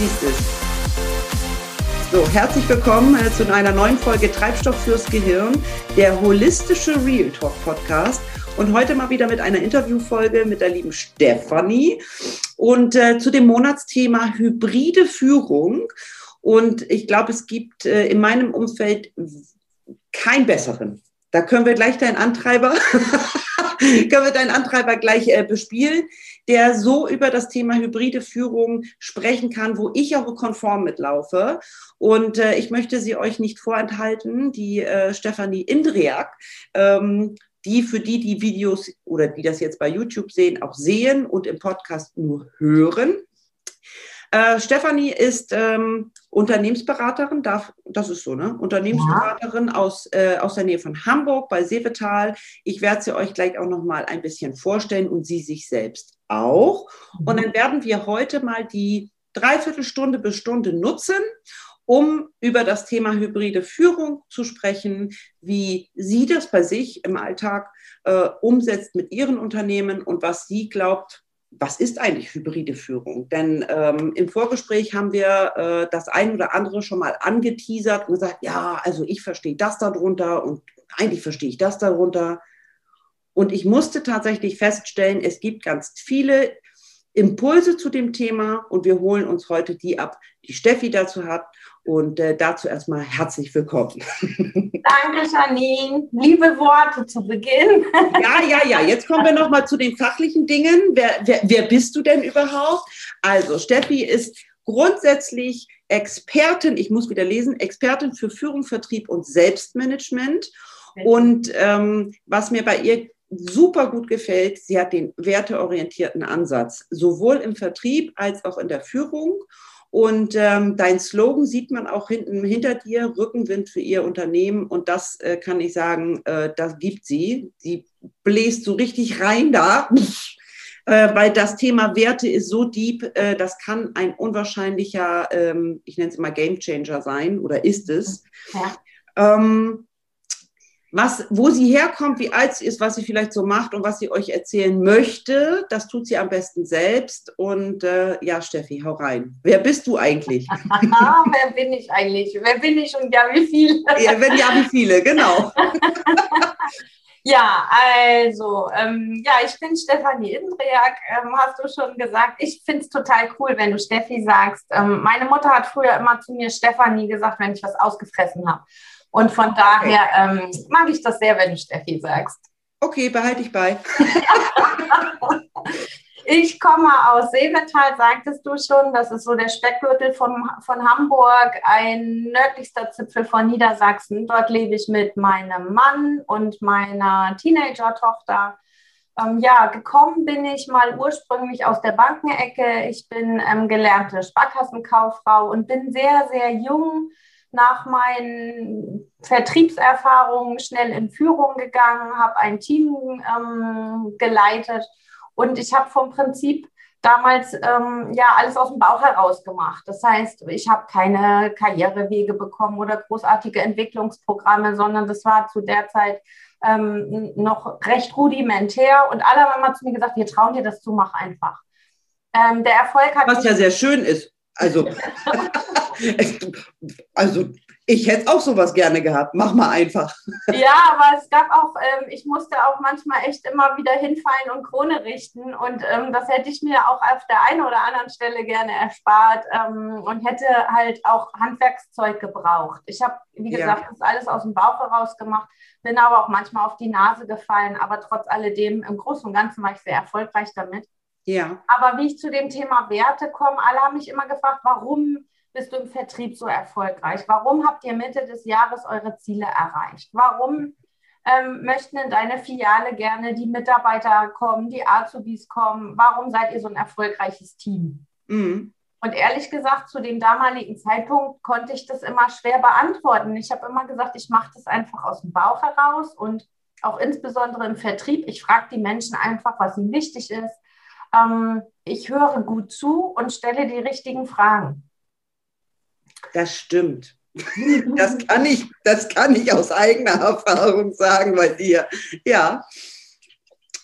siehst es. So, herzlich willkommen äh, zu einer neuen Folge Treibstoff fürs Gehirn, der holistische Real Talk Podcast. Und heute mal wieder mit einer Interviewfolge mit der lieben Stefanie und äh, zu dem Monatsthema hybride Führung. Und ich glaube, es gibt äh, in meinem Umfeld keinen besseren. Da können wir gleich deinen Antreiber, können wir deinen Antreiber gleich äh, bespielen der so über das Thema hybride Führung sprechen kann, wo ich auch konform mitlaufe. Und äh, ich möchte sie euch nicht vorenthalten, die äh, Stefanie Indriak, ähm, die für die, die Videos oder die das jetzt bei YouTube sehen, auch sehen und im Podcast nur hören. Äh, Stefanie ist ähm, Unternehmensberaterin, darf, das ist so, ne? Unternehmensberaterin ja. aus, äh, aus der Nähe von Hamburg bei Seevetal. Ich werde sie euch gleich auch noch mal ein bisschen vorstellen und sie sich selbst auch. Und mhm. dann werden wir heute mal die Dreiviertelstunde bis Stunde nutzen, um über das Thema hybride Führung zu sprechen, wie sie das bei sich im Alltag äh, umsetzt mit ihren Unternehmen und was sie glaubt, was ist eigentlich hybride Führung? Denn ähm, im Vorgespräch haben wir äh, das ein oder andere schon mal angeteasert und gesagt, ja, also ich verstehe das darunter und eigentlich verstehe ich das darunter. Und ich musste tatsächlich feststellen, es gibt ganz viele Impulse zu dem Thema und wir holen uns heute die ab, die Steffi dazu hat. Und äh, dazu erstmal herzlich willkommen. Danke, Janine. Liebe Worte zu Beginn. Ja, ja, ja. Jetzt kommen wir nochmal zu den fachlichen Dingen. Wer, wer, wer bist du denn überhaupt? Also, Steffi ist grundsätzlich Expertin, ich muss wieder lesen, Expertin für Führung, Vertrieb und Selbstmanagement. Und ähm, was mir bei ihr super gut gefällt, sie hat den werteorientierten Ansatz, sowohl im Vertrieb als auch in der Führung. Und ähm, dein Slogan sieht man auch hinten hinter dir, Rückenwind für ihr Unternehmen. Und das äh, kann ich sagen, äh, das gibt sie. Sie bläst so richtig rein da, äh, weil das Thema Werte ist so deep, äh, das kann ein unwahrscheinlicher, ähm, ich nenne es mal Gamechanger sein oder ist es. Ja. Ähm, was, wo sie herkommt, wie alt sie ist, was sie vielleicht so macht und was sie euch erzählen möchte, das tut sie am besten selbst. Und äh, ja, Steffi, hau rein. Wer bist du eigentlich? Wer bin ich eigentlich? Wer bin ich und ja, wie viele? ja, wenn ja, wie viele, genau. Ja, also, ähm, ja, ich bin Stefanie Indriak, ähm, hast du schon gesagt. Ich finde es total cool, wenn du Steffi sagst. Ähm, meine Mutter hat früher immer zu mir Stefanie gesagt, wenn ich was ausgefressen habe. Und von daher ähm, mag ich das sehr, wenn du Steffi sagst. Okay, behalte ich bei. ich komme aus Seevetal, sagtest du schon. Das ist so der Speckgürtel von, von Hamburg, ein nördlichster Zipfel von Niedersachsen. Dort lebe ich mit meinem Mann und meiner Teenager-Tochter. Ähm, ja, gekommen bin ich mal ursprünglich aus der Bankenecke. Ich bin ähm, gelernte Sparkassenkauffrau und bin sehr, sehr jung nach meinen Vertriebserfahrungen schnell in Führung gegangen, habe ein Team ähm, geleitet und ich habe vom Prinzip damals ähm, ja alles aus dem Bauch heraus gemacht. Das heißt, ich habe keine Karrierewege bekommen oder großartige Entwicklungsprogramme, sondern das war zu der Zeit ähm, noch recht rudimentär und alle haben immer zu mir gesagt, wir trauen dir das zu, mach einfach. Ähm, der Erfolg hat. Was ja sehr schön ist. Also, also ich hätte auch sowas gerne gehabt. Mach mal einfach. Ja, aber es gab auch, ähm, ich musste auch manchmal echt immer wieder hinfallen und Krone richten. Und ähm, das hätte ich mir auch auf der einen oder anderen Stelle gerne erspart ähm, und hätte halt auch Handwerkszeug gebraucht. Ich habe, wie gesagt, ja. das alles aus dem Bauch heraus gemacht, bin aber auch manchmal auf die Nase gefallen. Aber trotz alledem, im Großen und Ganzen war ich sehr erfolgreich damit. Ja. Aber wie ich zu dem Thema Werte komme, alle haben mich immer gefragt, warum bist du im Vertrieb so erfolgreich? Warum habt ihr Mitte des Jahres eure Ziele erreicht? Warum ähm, möchten in deine Filiale gerne die Mitarbeiter kommen, die Azubis kommen? Warum seid ihr so ein erfolgreiches Team? Mhm. Und ehrlich gesagt, zu dem damaligen Zeitpunkt konnte ich das immer schwer beantworten. Ich habe immer gesagt, ich mache das einfach aus dem Bauch heraus und auch insbesondere im Vertrieb. Ich frage die Menschen einfach, was ihnen wichtig ist. Ähm, ich höre gut zu und stelle die richtigen Fragen. Das stimmt. Das kann ich, das kann ich aus eigener Erfahrung sagen bei dir. Ja.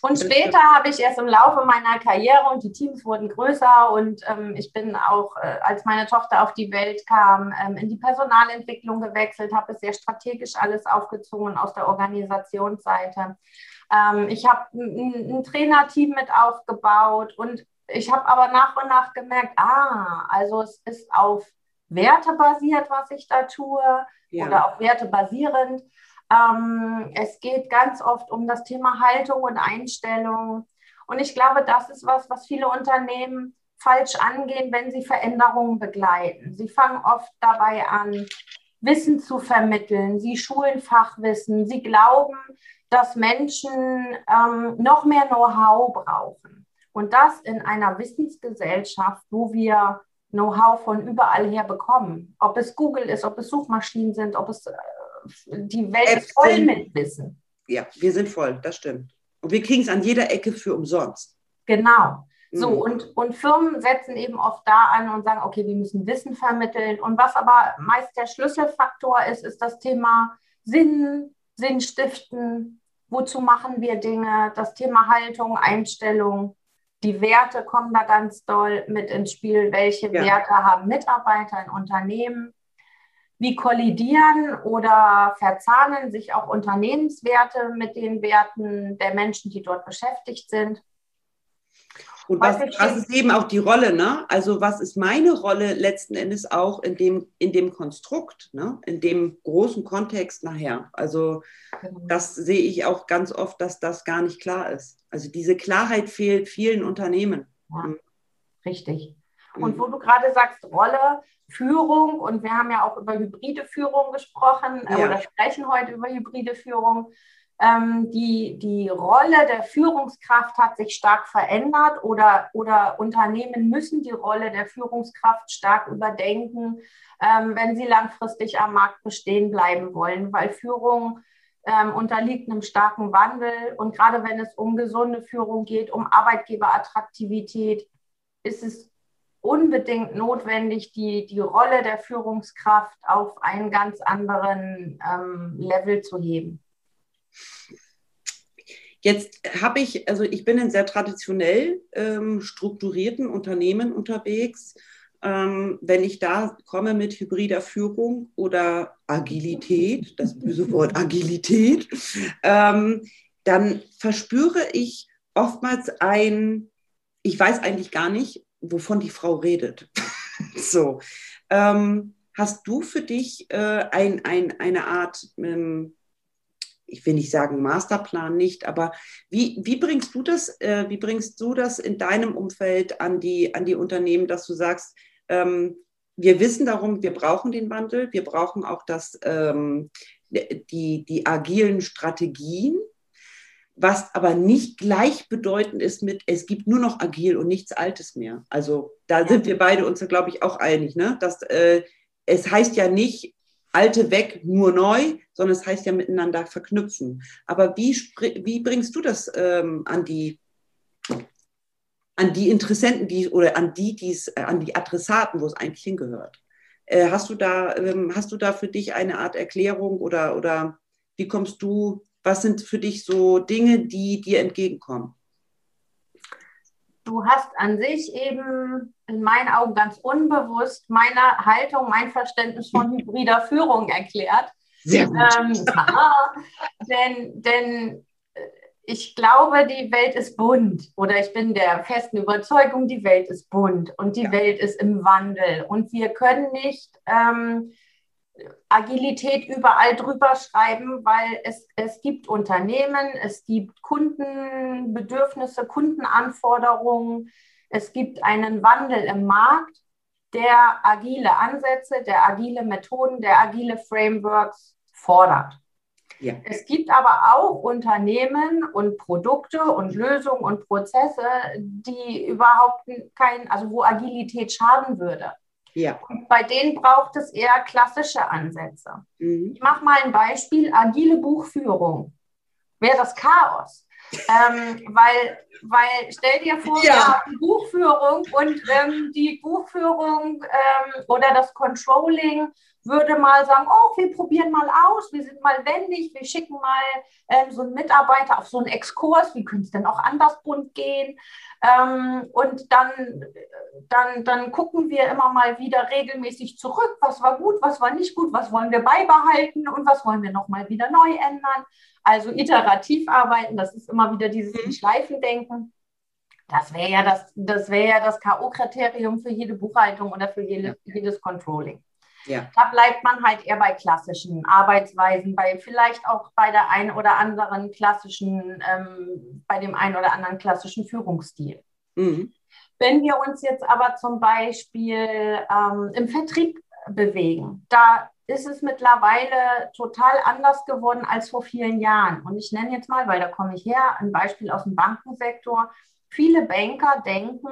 Und später habe ich erst im Laufe meiner Karriere und die Teams wurden größer und ähm, ich bin auch, äh, als meine Tochter auf die Welt kam, ähm, in die Personalentwicklung gewechselt, habe es sehr strategisch alles aufgezogen aus der Organisationsseite. Ähm, ich habe ein, ein Trainerteam mit aufgebaut und ich habe aber nach und nach gemerkt, ah, also es ist auf Werte basiert, was ich da tue ja. oder auf Werte basierend. Ähm, es geht ganz oft um das Thema Haltung und Einstellung. Und ich glaube, das ist was, was viele Unternehmen falsch angehen, wenn sie Veränderungen begleiten. Sie fangen oft dabei an, Wissen zu vermitteln. Sie schulen Fachwissen. Sie glauben, dass Menschen ähm, noch mehr Know-how brauchen. Und das in einer Wissensgesellschaft, wo wir Know-how von überall her bekommen. Ob es Google ist, ob es Suchmaschinen sind, ob es äh, die Welt Apps ist voll sind, mit Wissen. Ja, wir sind voll, das stimmt. Und wir kriegen es an jeder Ecke für umsonst. Genau. So, mhm. und, und Firmen setzen eben oft da an und sagen, okay, wir müssen Wissen vermitteln. Und was aber meist der Schlüsselfaktor ist, ist das Thema Sinn, Sinn stiften. Wozu machen wir Dinge? Das Thema Haltung, Einstellung. Die Werte kommen da ganz doll mit ins Spiel. Welche ja. Werte haben Mitarbeiter in Unternehmen? Wie kollidieren oder verzahnen sich auch Unternehmenswerte mit den Werten der Menschen, die dort beschäftigt sind? Und was, was, ist eben auch die Rolle, ne? Also was ist meine Rolle letzten Endes auch in dem, in dem Konstrukt, ne? in dem großen Kontext nachher? Also genau. das sehe ich auch ganz oft, dass das gar nicht klar ist. Also diese Klarheit fehlt vielen Unternehmen. Ja, mhm. richtig. Und wo du gerade sagst, Rolle, Führung, und wir haben ja auch über hybride Führung gesprochen äh, ja. oder sprechen heute über hybride Führung. Ähm, die, die Rolle der Führungskraft hat sich stark verändert oder, oder Unternehmen müssen die Rolle der Führungskraft stark überdenken, ähm, wenn sie langfristig am Markt bestehen bleiben wollen, weil Führung ähm, unterliegt einem starken Wandel. Und gerade wenn es um gesunde Führung geht, um Arbeitgeberattraktivität, ist es unbedingt notwendig, die, die Rolle der Führungskraft auf einen ganz anderen ähm, Level zu heben. Jetzt habe ich, also ich bin in sehr traditionell ähm, strukturierten Unternehmen unterwegs. Ähm, wenn ich da komme mit hybrider Führung oder Agilität, das böse Wort Agilität, ähm, dann verspüre ich oftmals ein, ich weiß eigentlich gar nicht, wovon die Frau redet. so. Ähm, hast du für dich äh, ein, ein, eine Art, ähm, ich will nicht sagen Masterplan nicht, aber wie, wie bringst du das, äh, wie bringst du das in deinem Umfeld an die, an die Unternehmen, dass du sagst, ähm, wir wissen darum, wir brauchen den Wandel, wir brauchen auch das, ähm, die, die agilen Strategien, was aber nicht gleichbedeutend ist mit, es gibt nur noch agil und nichts Altes mehr. Also da sind wir beide uns, glaube ich, auch einig, ne? dass äh, es heißt ja nicht, alte weg, nur neu, sondern es heißt ja miteinander verknüpfen. Aber wie, wie bringst du das ähm, an die an die Interessenten, die oder an die, die's, äh, an die Adressaten, wo es eigentlich hingehört? Äh, hast du da, ähm, hast du da für dich eine Art Erklärung oder, oder wie kommst du was sind für dich so Dinge, die dir entgegenkommen? Du hast an sich eben in meinen Augen ganz unbewusst meine Haltung, mein Verständnis von hybrider Führung erklärt. Sehr gut. Ähm, denn, denn äh, ich glaube, die Welt ist bunt oder ich bin der festen Überzeugung, die Welt ist bunt und die ja. Welt ist im Wandel und wir können nicht ähm, Agilität überall drüber schreiben, weil es, es gibt Unternehmen, es gibt Kundenbedürfnisse, Kundenanforderungen, es gibt einen Wandel im Markt, der agile Ansätze, der agile Methoden, der agile Frameworks fordert. Ja. Es gibt aber auch Unternehmen und Produkte und Lösungen und Prozesse, die überhaupt kein, also wo Agilität schaden würde. Ja. Und bei denen braucht es eher klassische Ansätze. Mhm. Ich mache mal ein Beispiel: agile Buchführung. Wäre das Chaos. ähm, weil, weil stell dir vor, ja. wir haben Buchführung und ähm, die Buchführung ähm, oder das Controlling würde mal sagen, oh, wir probieren mal aus, wir sind mal wendig, wir schicken mal ähm, so einen Mitarbeiter auf so einen Exkurs, wie könnte es denn auch anders bunt gehen? Ähm, und dann, dann, dann gucken wir immer mal wieder regelmäßig zurück, was war gut, was war nicht gut, was wollen wir beibehalten und was wollen wir nochmal wieder neu ändern. Also iterativ arbeiten, das ist immer wieder dieses mhm. Schleifendenken. Das wäre ja das, das, wär ja das K.O.-Kriterium für jede Buchhaltung oder für jede, jedes Controlling. Ja. Da bleibt man halt eher bei klassischen Arbeitsweisen, bei vielleicht auch bei der einen oder anderen klassischen, ähm, bei dem einen oder anderen klassischen Führungsstil. Mhm. Wenn wir uns jetzt aber zum Beispiel ähm, im Vertrieb bewegen, da ist es mittlerweile total anders geworden als vor vielen Jahren. Und ich nenne jetzt mal, weil da komme ich her, ein Beispiel aus dem Bankensektor. Viele Banker denken,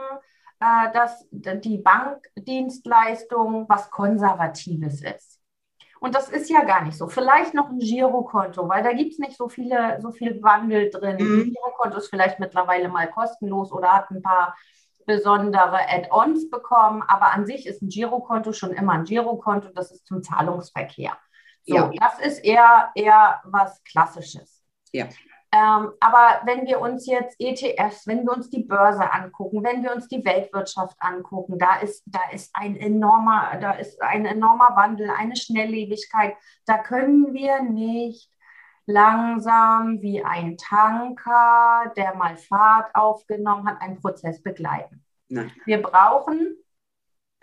äh, dass die Bankdienstleistung was Konservatives ist. Und das ist ja gar nicht so. Vielleicht noch ein Girokonto, weil da gibt es nicht so, viele, so viel Wandel drin. Mhm. Ein Girokonto ist vielleicht mittlerweile mal kostenlos oder hat ein paar besondere Add-ons bekommen, aber an sich ist ein Girokonto schon immer ein Girokonto, das ist zum Zahlungsverkehr. So, ja. das ist eher, eher was Klassisches. Ja. Ähm, aber wenn wir uns jetzt ETFs, wenn wir uns die Börse angucken, wenn wir uns die Weltwirtschaft angucken, da ist, da ist ein enormer, da ist ein enormer Wandel, eine Schnelllebigkeit. Da können wir nicht langsam wie ein Tanker, der mal Fahrt aufgenommen hat, einen Prozess begleiten. Nein. Wir brauchen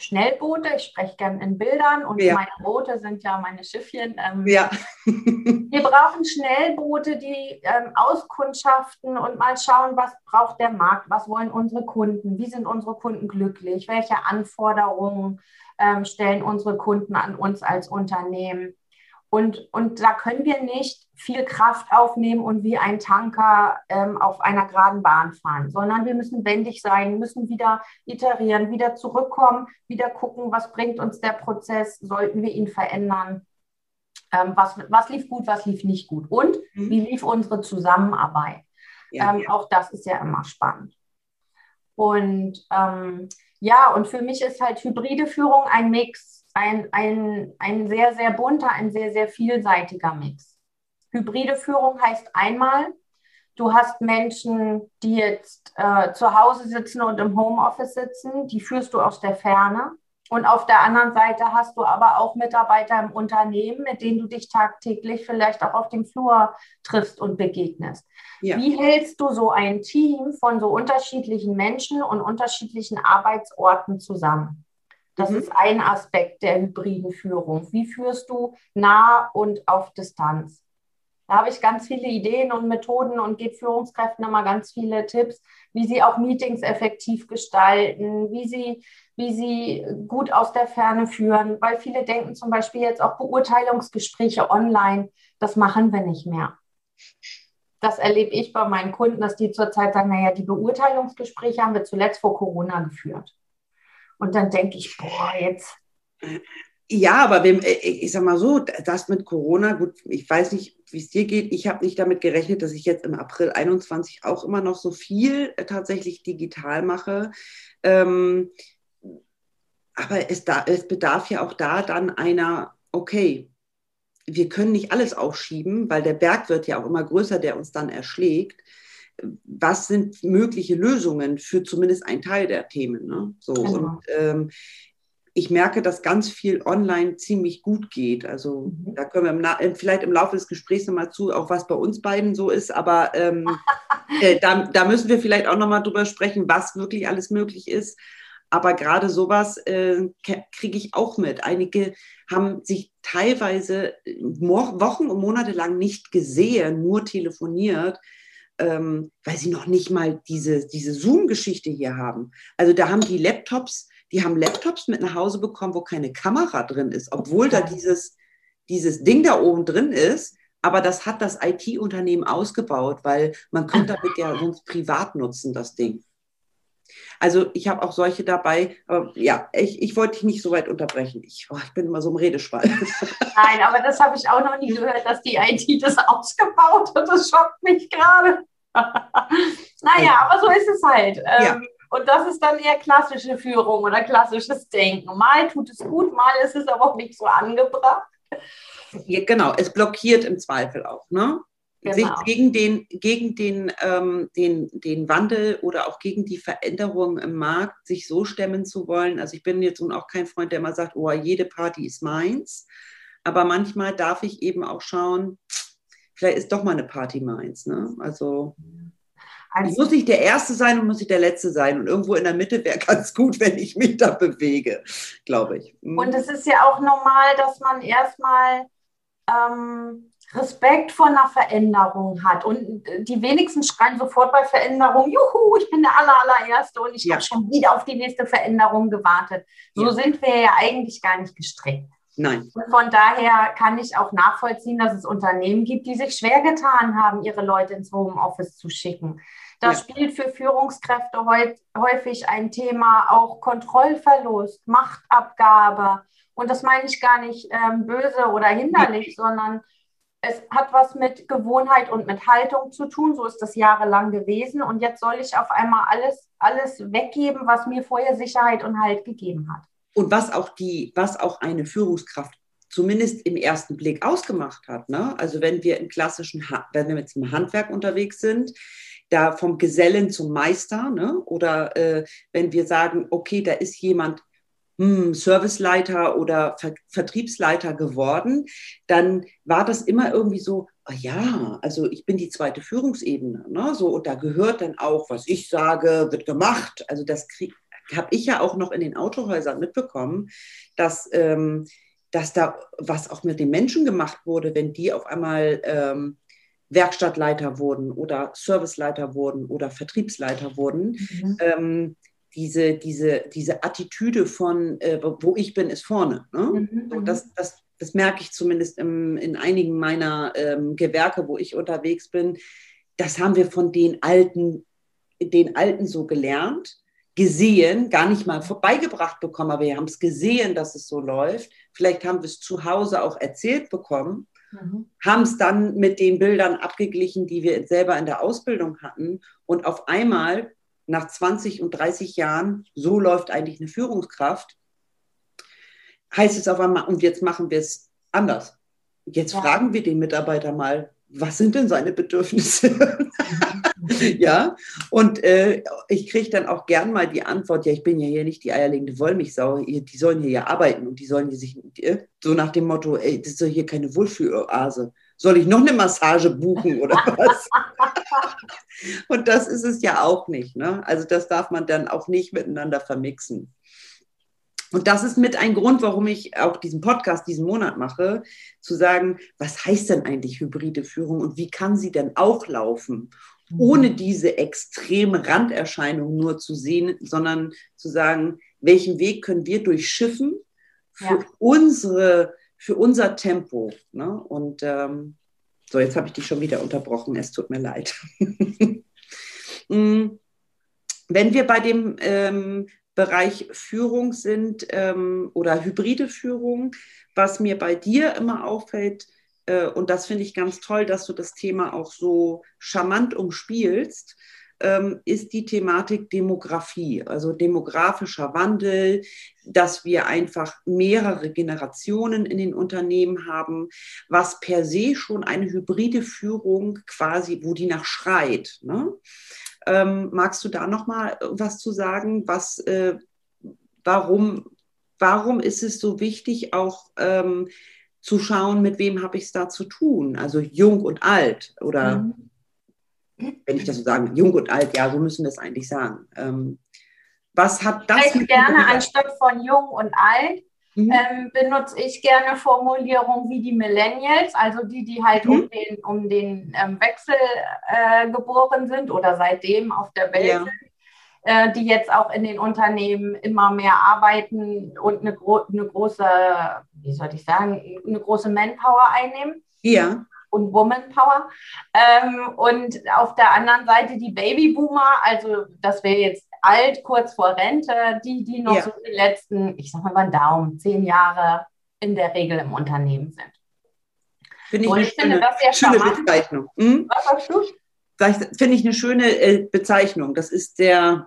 Schnellboote. Ich spreche gerne in Bildern und ja. meine Boote sind ja meine Schiffchen. Ähm, ja. wir brauchen Schnellboote, die ähm, auskundschaften und mal schauen, was braucht der Markt, was wollen unsere Kunden, wie sind unsere Kunden glücklich, welche Anforderungen ähm, stellen unsere Kunden an uns als Unternehmen. Und, und da können wir nicht viel Kraft aufnehmen und wie ein Tanker ähm, auf einer geraden Bahn fahren, sondern wir müssen wendig sein, müssen wieder iterieren, wieder zurückkommen, wieder gucken, was bringt uns der Prozess, sollten wir ihn verändern, ähm, was, was lief gut, was lief nicht gut und mhm. wie lief unsere Zusammenarbeit. Ja, ähm, ja. Auch das ist ja immer spannend. Und ähm, ja, und für mich ist halt hybride Führung ein Mix ein, ein, ein sehr, sehr bunter, ein sehr, sehr vielseitiger Mix. Hybride Führung heißt einmal, du hast Menschen, die jetzt äh, zu Hause sitzen und im Homeoffice sitzen, die führst du aus der Ferne. Und auf der anderen Seite hast du aber auch Mitarbeiter im Unternehmen, mit denen du dich tagtäglich vielleicht auch auf dem Flur triffst und begegnest. Ja. Wie hältst du so ein Team von so unterschiedlichen Menschen und unterschiedlichen Arbeitsorten zusammen? Das mhm. ist ein Aspekt der hybriden Führung. Wie führst du nah und auf Distanz? Da habe ich ganz viele Ideen und Methoden und gebe Führungskräften immer ganz viele Tipps, wie sie auch Meetings effektiv gestalten, wie sie, wie sie gut aus der Ferne führen, weil viele denken zum Beispiel jetzt auch Beurteilungsgespräche online, das machen wir nicht mehr. Das erlebe ich bei meinen Kunden, dass die zurzeit sagen, naja, die Beurteilungsgespräche haben wir zuletzt vor Corona geführt. Und dann denke ich, boah, jetzt. Ja, aber wem, äh, ich sag mal so, das mit Corona, gut, ich weiß nicht, wie es dir geht. Ich habe nicht damit gerechnet, dass ich jetzt im April 21 auch immer noch so viel äh, tatsächlich digital mache. Ähm, aber es, da, es bedarf ja auch da dann einer, okay, wir können nicht alles aufschieben, weil der Berg wird ja auch immer größer, der uns dann erschlägt was sind mögliche Lösungen für zumindest einen Teil der Themen. Ne? So, genau. und ähm, ich merke, dass ganz viel online ziemlich gut geht. Also mhm. da können wir im vielleicht im Laufe des Gesprächs nochmal zu, auch was bei uns beiden so ist. Aber ähm, äh, da, da, müssen wir vielleicht auch nochmal drüber sprechen, was wirklich alles möglich ist. Aber gerade sowas äh, kriege ich auch mit. Einige haben sich teilweise Wochen und Monate lang nicht gesehen, nur telefoniert ähm, weil sie noch nicht mal diese, diese Zoom-Geschichte hier haben. Also da haben die Laptops, die haben Laptops mit nach Hause bekommen, wo keine Kamera drin ist, obwohl da dieses, dieses Ding da oben drin ist. Aber das hat das IT-Unternehmen ausgebaut, weil man könnte damit ja sonst privat nutzen, das Ding. Also ich habe auch solche dabei. Aber ja, ich, ich wollte dich nicht so weit unterbrechen. Ich, oh, ich bin immer so im Redeschwall. Nein, aber das habe ich auch noch nie gehört, dass die IT das ausgebaut hat. Das schockt mich gerade. naja, aber so ist es halt. Ähm, ja. Und das ist dann eher klassische Führung oder klassisches Denken. Mal tut es gut, mal ist es aber auch nicht so angebracht. Ja, genau, es blockiert im Zweifel auch, ne? Genau. Sich gegen den, gegen den, ähm, den, den Wandel oder auch gegen die Veränderungen im Markt sich so stemmen zu wollen. Also ich bin jetzt nun auch kein Freund, der immer sagt, oh, jede Party ist meins. Aber manchmal darf ich eben auch schauen, vielleicht ist doch mal eine Party meins. Ne? Also, also ich muss nicht der Erste sein und muss nicht der Letzte sein. Und irgendwo in der Mitte wäre ganz gut, wenn ich mich da bewege, glaube ich. Mhm. Und es ist ja auch normal, dass man erstmal ähm, Respekt vor einer Veränderung hat. Und die wenigsten schreien sofort bei Veränderung, juhu, ich bin der aller, allererste und ich ja. habe schon wieder auf die nächste Veränderung gewartet. So ja. sind wir ja eigentlich gar nicht gestrickt. Nein. Und von daher kann ich auch nachvollziehen, dass es Unternehmen gibt, die sich schwer getan haben, ihre Leute ins Homeoffice zu schicken. Da ja. spielt für Führungskräfte häufig ein Thema auch Kontrollverlust, Machtabgabe. Und das meine ich gar nicht ähm, böse oder hinderlich, sondern es hat was mit Gewohnheit und mit Haltung zu tun. So ist das jahrelang gewesen. Und jetzt soll ich auf einmal alles, alles weggeben, was mir vorher Sicherheit und Halt gegeben hat und was auch die, was auch eine Führungskraft zumindest im ersten Blick ausgemacht hat. Ne? Also wenn wir im klassischen, wenn wir jetzt im Handwerk unterwegs sind, da vom Gesellen zum Meister, ne? oder äh, wenn wir sagen, okay, da ist jemand hm, Serviceleiter oder Ver Vertriebsleiter geworden, dann war das immer irgendwie so, ah ja, also ich bin die zweite Führungsebene, ne? so und da gehört dann auch, was ich sage, wird gemacht. Also das krieg, habe ich ja auch noch in den Autohäusern mitbekommen, dass, ähm, dass da was auch mit den Menschen gemacht wurde, wenn die auf einmal ähm, Werkstattleiter wurden oder Serviceleiter wurden oder Vertriebsleiter wurden. Mhm. Ähm, diese, diese, diese Attitüde von, äh, wo ich bin, ist vorne. Ne? Mhm. das, das, das merke ich zumindest im, in einigen meiner ähm, Gewerke, wo ich unterwegs bin. Das haben wir von den Alten, den Alten so gelernt gesehen, gar nicht mal vorbeigebracht bekommen, aber wir haben es gesehen, dass es so läuft. Vielleicht haben wir es zu Hause auch erzählt bekommen, mhm. haben es dann mit den Bildern abgeglichen, die wir selber in der Ausbildung hatten. Und auf einmal, nach 20 und 30 Jahren, so läuft eigentlich eine Führungskraft, heißt es auf einmal, und jetzt machen wir es anders. Jetzt ja. fragen wir den Mitarbeiter mal, was sind denn seine Bedürfnisse? Mhm. ja, und äh, ich kriege dann auch gern mal die Antwort, ja, ich bin ja hier nicht die eierlegende Wollmilchsau, die sollen hier ja arbeiten und die sollen hier sich, äh, so nach dem Motto, ey, das ist doch hier keine Wohlfühloase. Soll ich noch eine Massage buchen oder was? und das ist es ja auch nicht. Ne? Also das darf man dann auch nicht miteinander vermixen. Und das ist mit ein Grund, warum ich auch diesen Podcast diesen Monat mache, zu sagen, was heißt denn eigentlich hybride Führung und wie kann sie denn auch laufen, mhm. ohne diese extreme Randerscheinung nur zu sehen, sondern zu sagen, welchen Weg können wir durchschiffen für ja. unsere, für unser Tempo. Ne? Und ähm, so, jetzt habe ich dich schon wieder unterbrochen, es tut mir leid. Mm. Wenn wir bei dem ähm, Bereich Führung sind ähm, oder hybride Führung. Was mir bei dir immer auffällt, äh, und das finde ich ganz toll, dass du das Thema auch so charmant umspielst, ähm, ist die Thematik Demografie, also demografischer Wandel, dass wir einfach mehrere Generationen in den Unternehmen haben, was per se schon eine hybride Führung quasi, wo die nach schreit. Ne? Ähm, magst du da noch mal was zu sagen? Was, äh, warum, warum ist es so wichtig, auch ähm, zu schauen, mit wem habe ich es da zu tun? Also jung und alt oder mhm. wenn ich das so sagen, jung und alt, ja, so müssen wir es eigentlich sagen. Ähm, was hat das? Ich gerne anstatt von jung und alt Mhm. Ähm, benutze ich gerne Formulierungen wie die Millennials, also die, die halt mhm. um den, um den ähm, Wechsel äh, geboren sind oder seitdem auf der Welt ja. sind, äh, die jetzt auch in den Unternehmen immer mehr arbeiten und eine, gro eine große, wie soll ich sagen, eine große Manpower einnehmen. Ja und Womanpower. Ähm, und auf der anderen Seite die Babyboomer, also das wäre jetzt alt, kurz vor Rente, die, die noch ja. so die letzten, ich sag mal über den Daumen, zehn Jahre in der Regel im Unternehmen sind. Finde ich, eine ich schöne, das sehr schöne Bezeichnung. Hm? Was sagst du? Finde ich eine schöne äh, Bezeichnung. Das ist der,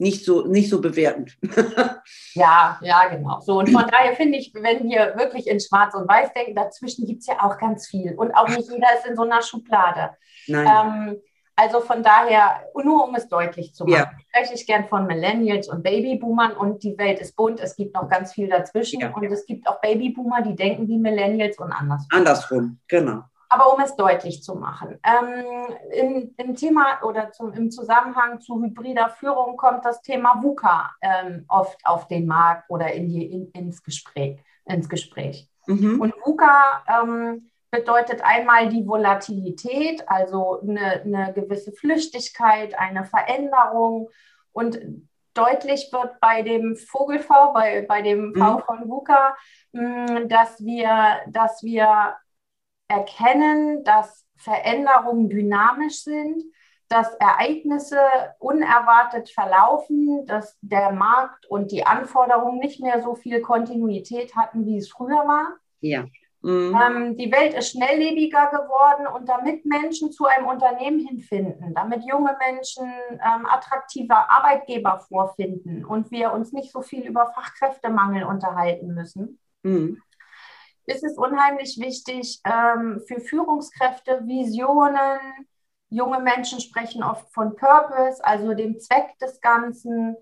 nicht so, nicht so bewertend. ja, ja, genau. So, und von daher finde ich, wenn wir wirklich in Schwarz und Weiß denken, dazwischen gibt es ja auch ganz viel. Und auch nicht jeder ist in so einer Schublade. Nein. Ähm, also von daher, nur um es deutlich zu machen, ja. spreche ich gern von Millennials und Babyboomern und die Welt ist bunt. Es gibt noch ganz viel dazwischen ja. und es gibt auch Babyboomer, die denken wie Millennials und andersrum. Andersrum, genau. Aber um es deutlich zu machen, ähm, im, im, Thema oder zum, im Zusammenhang zu hybrider Führung kommt das Thema VUCA ähm, oft auf den Markt oder in die, in, ins Gespräch. Ins Gespräch. Mhm. Und VUCA ähm, bedeutet einmal die Volatilität, also eine, eine gewisse Flüchtigkeit, eine Veränderung. Und deutlich wird bei dem Vogelv, bei, bei dem V mhm. von VUCA, mm, dass wir, dass wir erkennen, dass Veränderungen dynamisch sind, dass Ereignisse unerwartet verlaufen, dass der Markt und die Anforderungen nicht mehr so viel Kontinuität hatten, wie es früher war. Ja. Mhm. Ähm, die Welt ist schnelllebiger geworden und damit Menschen zu einem Unternehmen hinfinden, damit junge Menschen ähm, attraktive Arbeitgeber vorfinden und wir uns nicht so viel über Fachkräftemangel unterhalten müssen, mhm ist es unheimlich wichtig ähm, für Führungskräfte, Visionen. Junge Menschen sprechen oft von Purpose, also dem Zweck des Ganzen.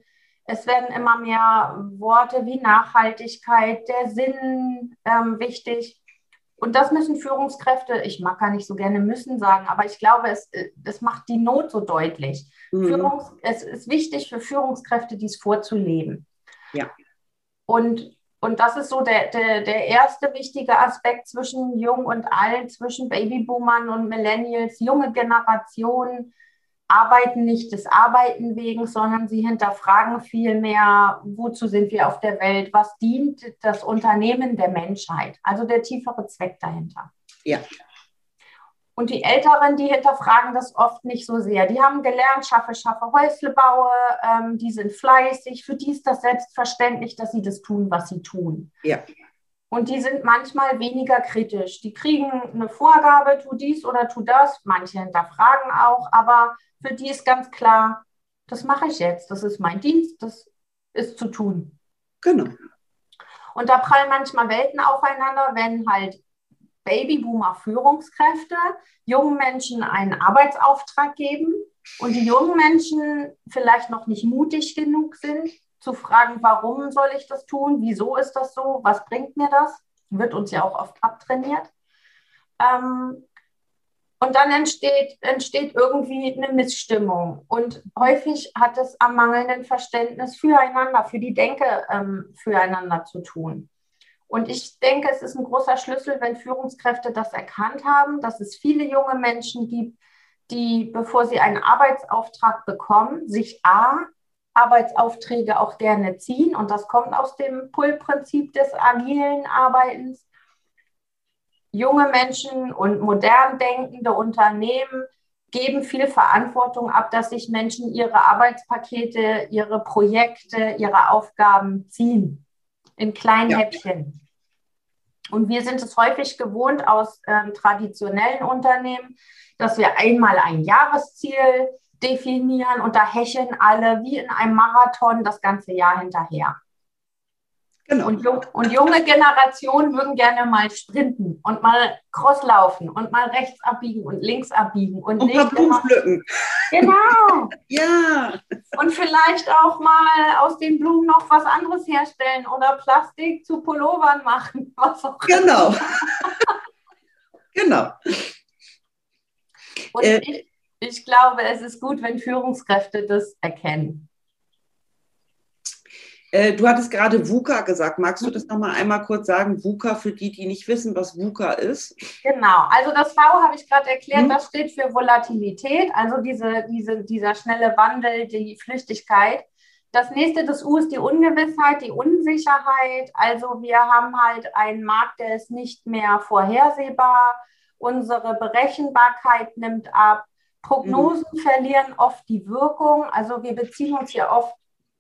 Es werden immer mehr Worte wie Nachhaltigkeit, der Sinn ähm, wichtig. Und das müssen Führungskräfte, ich mag gar nicht so gerne müssen sagen, aber ich glaube, es, es macht die Not so deutlich. Mhm. Führungs, es ist wichtig für Führungskräfte, dies vorzuleben. Ja. Und und das ist so der, der, der erste wichtige Aspekt zwischen Jung und Alt, zwischen Babyboomern und Millennials. Junge Generationen arbeiten nicht des Arbeiten wegen, sondern sie hinterfragen vielmehr, wozu sind wir auf der Welt, was dient das Unternehmen der Menschheit, also der tiefere Zweck dahinter. Ja. Und die Älteren, die hinterfragen das oft nicht so sehr. Die haben gelernt, schaffe, schaffe, Häusle baue, ähm, die sind fleißig. Für die ist das selbstverständlich, dass sie das tun, was sie tun. Ja. Und die sind manchmal weniger kritisch. Die kriegen eine Vorgabe, tu dies oder tu das. Manche hinterfragen auch, aber für die ist ganz klar, das mache ich jetzt. Das ist mein Dienst, das ist zu tun. Genau. Und da prallen manchmal Welten aufeinander, wenn halt Babyboomer-Führungskräfte jungen Menschen einen Arbeitsauftrag geben und die jungen Menschen vielleicht noch nicht mutig genug sind, zu fragen, warum soll ich das tun? Wieso ist das so? Was bringt mir das? Wird uns ja auch oft abtrainiert. Ähm, und dann entsteht, entsteht irgendwie eine Missstimmung. Und häufig hat es am mangelnden Verständnis füreinander, für die Denke ähm, füreinander zu tun. Und ich denke, es ist ein großer Schlüssel, wenn Führungskräfte das erkannt haben, dass es viele junge Menschen gibt, die, bevor sie einen Arbeitsauftrag bekommen, sich A, Arbeitsaufträge auch gerne ziehen. Und das kommt aus dem Pull-Prinzip des agilen Arbeitens. Junge Menschen und modern denkende Unternehmen geben viel Verantwortung ab, dass sich Menschen ihre Arbeitspakete, ihre Projekte, ihre Aufgaben ziehen in kleinen ja. Häppchen. Und wir sind es häufig gewohnt aus ähm, traditionellen Unternehmen, dass wir einmal ein Jahresziel definieren und da hecheln alle wie in einem Marathon das ganze Jahr hinterher. Genau. Und, und, junge Generationen würden gerne mal sprinten und mal crosslaufen und mal rechts abbiegen und links abbiegen und, und nicht immer, pflücken. Genau. ja. Und vielleicht auch mal aus den Blumen noch was anderes herstellen oder Plastik zu Pullovern machen, was auch Genau. genau. Und äh, ich, ich glaube, es ist gut, wenn Führungskräfte das erkennen. Äh, du hattest gerade VUCA gesagt. Magst du das nochmal einmal kurz sagen? VUCA für die, die nicht wissen, was VUCA ist? Genau. Also das V habe ich gerade erklärt. Hm. Das steht für Volatilität, also diese, diese, dieser schnelle Wandel, die Flüchtigkeit. Das nächste, das U ist die Ungewissheit, die Unsicherheit. Also wir haben halt einen Markt, der ist nicht mehr vorhersehbar. Unsere Berechenbarkeit nimmt ab. Prognosen mhm. verlieren oft die Wirkung. Also wir beziehen uns hier oft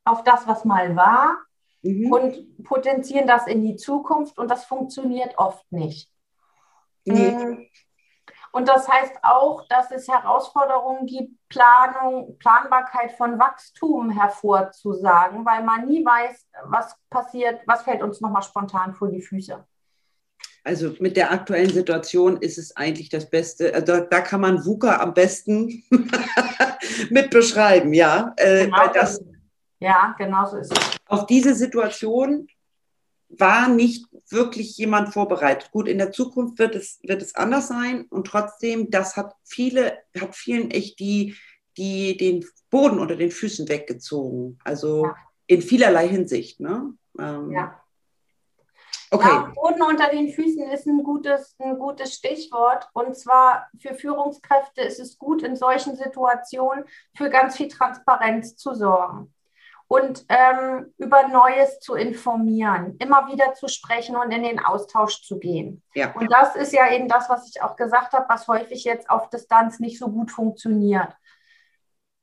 auf das, was mal war mhm. und potenzieren das in die Zukunft und das funktioniert oft nicht. Nee. Mm. Und das heißt auch, dass es Herausforderungen gibt, Planung, Planbarkeit von Wachstum hervorzusagen, weil man nie weiß, was passiert, was fällt uns nochmal spontan vor die Füße. Also mit der aktuellen Situation ist es eigentlich das Beste. Also da, da kann man VUCA am besten mit beschreiben, ja. Äh, genau das, ja, genau so ist es. Auf diese Situation war nicht wirklich jemand vorbereitet. Gut, in der Zukunft wird es, wird es anders sein und trotzdem, das hat viele, hat vielen echt die, die den Boden unter den Füßen weggezogen. Also ja. in vielerlei Hinsicht. Ne? Ähm, ja. Okay. Ja, Boden unter den Füßen ist ein gutes, ein gutes Stichwort. Und zwar für Führungskräfte ist es gut, in solchen Situationen für ganz viel Transparenz zu sorgen und ähm, über Neues zu informieren, immer wieder zu sprechen und in den Austausch zu gehen. Ja. Und das ist ja eben das, was ich auch gesagt habe, was häufig jetzt auf Distanz nicht so gut funktioniert.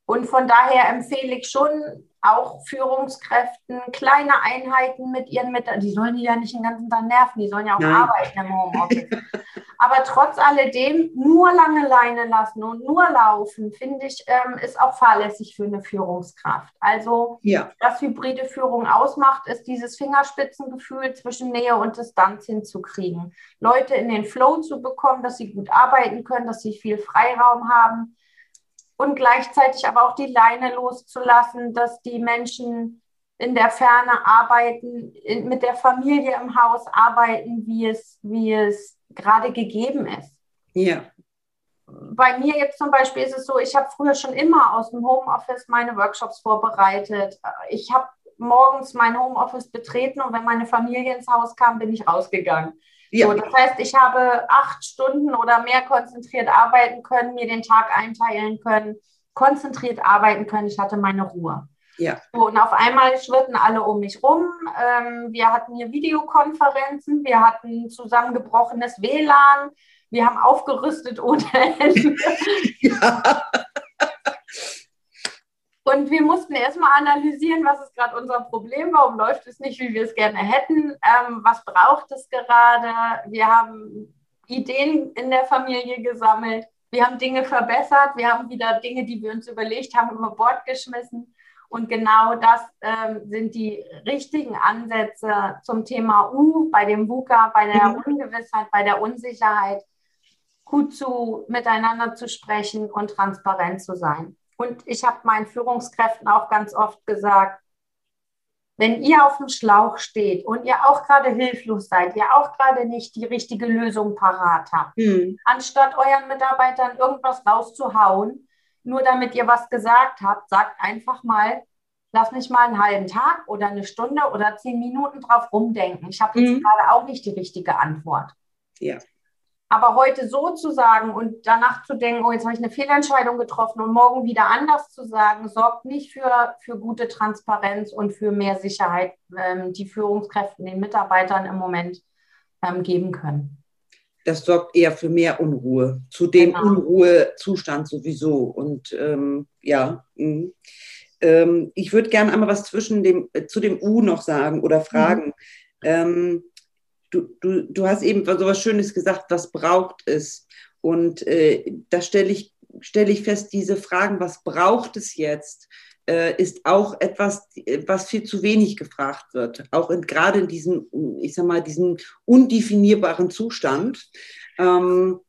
Und von daher empfehle ich schon auch Führungskräften kleine Einheiten mit ihren Mitarbeitern. Die sollen die ja nicht den ganzen Tag nerven, die sollen ja auch Nein. arbeiten im Homeoffice. Aber trotz alledem nur lange Leine lassen und nur laufen, finde ich, ähm, ist auch fahrlässig für eine Führungskraft. Also, ja. was hybride Führung ausmacht, ist dieses Fingerspitzengefühl zwischen Nähe und Distanz hinzukriegen. Leute in den Flow zu bekommen, dass sie gut arbeiten können, dass sie viel Freiraum haben und gleichzeitig aber auch die Leine loszulassen, dass die Menschen in der Ferne arbeiten, in, mit der Familie im Haus arbeiten, wie es, wie es gerade gegeben ist. Ja. Bei mir jetzt zum Beispiel ist es so, ich habe früher schon immer aus dem Homeoffice meine Workshops vorbereitet. Ich habe morgens mein Homeoffice betreten und wenn meine Familie ins Haus kam, bin ich rausgegangen. Ja. So, das heißt, ich habe acht Stunden oder mehr konzentriert arbeiten können, mir den Tag einteilen können, konzentriert arbeiten können. Ich hatte meine Ruhe. Ja. So, und auf einmal schwirrten alle um mich rum. Ähm, wir hatten hier Videokonferenzen, wir hatten zusammengebrochenes WLAN, wir haben aufgerüstet ohne Ende. Ja. Und wir mussten erstmal analysieren, was ist gerade unser Problem, warum läuft es nicht, wie wir es gerne hätten, ähm, was braucht es gerade. Wir haben Ideen in der Familie gesammelt, wir haben Dinge verbessert, wir haben wieder Dinge, die wir uns überlegt haben, über Bord geschmissen. Und genau das ähm, sind die richtigen Ansätze zum Thema U bei dem VUCA, bei der mhm. Ungewissheit, bei der Unsicherheit, gut zu miteinander zu sprechen und transparent zu sein. Und ich habe meinen Führungskräften auch ganz oft gesagt, wenn ihr auf dem Schlauch steht und ihr auch gerade hilflos seid, ihr auch gerade nicht die richtige Lösung parat habt, mhm. anstatt euren Mitarbeitern irgendwas rauszuhauen, nur damit ihr was gesagt habt, sagt einfach mal, lass mich mal einen halben Tag oder eine Stunde oder zehn Minuten drauf rumdenken. Ich habe jetzt mhm. gerade auch nicht die richtige Antwort. Ja. Aber heute so zu sagen und danach zu denken, oh, jetzt habe ich eine Fehlentscheidung getroffen und morgen wieder anders zu sagen, sorgt nicht für, für gute Transparenz und für mehr Sicherheit, ähm, die Führungskräften den Mitarbeitern im Moment ähm, geben können. Das sorgt eher für mehr Unruhe, zu dem genau. Unruhezustand sowieso. Und ähm, ja, mh. Ähm, ich würde gerne einmal was zwischen dem, äh, zu dem U noch sagen oder fragen. Mhm du, du, du hast eben so was Schönes gesagt, was braucht es? Und äh, da stelle ich, stell ich fest, diese Fragen, was braucht es jetzt, äh, ist auch etwas, was viel zu wenig gefragt wird. Auch in, gerade in diesem, ich sag mal, diesem undefinierbaren Zustand. Ähm,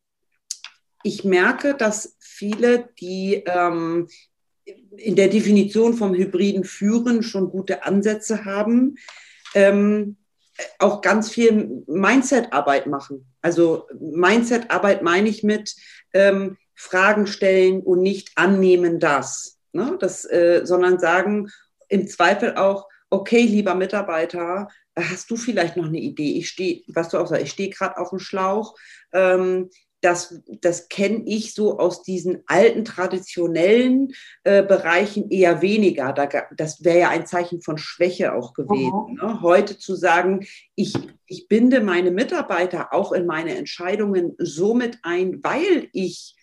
ich merke, dass viele, die ähm, in der Definition vom hybriden Führen schon gute Ansätze haben, ähm, auch ganz viel Mindset-Arbeit machen. Also Mindset-Arbeit meine ich mit ähm, Fragen stellen und nicht annehmen das, ne? das äh, sondern sagen im Zweifel auch, okay, lieber Mitarbeiter, hast du vielleicht noch eine Idee? Ich stehe, was du auch sagst, ich stehe gerade auf dem Schlauch. Ähm, das, das kenne ich so aus diesen alten traditionellen äh, Bereichen eher weniger. Da, das wäre ja ein Zeichen von Schwäche auch gewesen. Ne? Heute zu sagen, ich, ich binde meine Mitarbeiter auch in meine Entscheidungen so mit ein, weil ich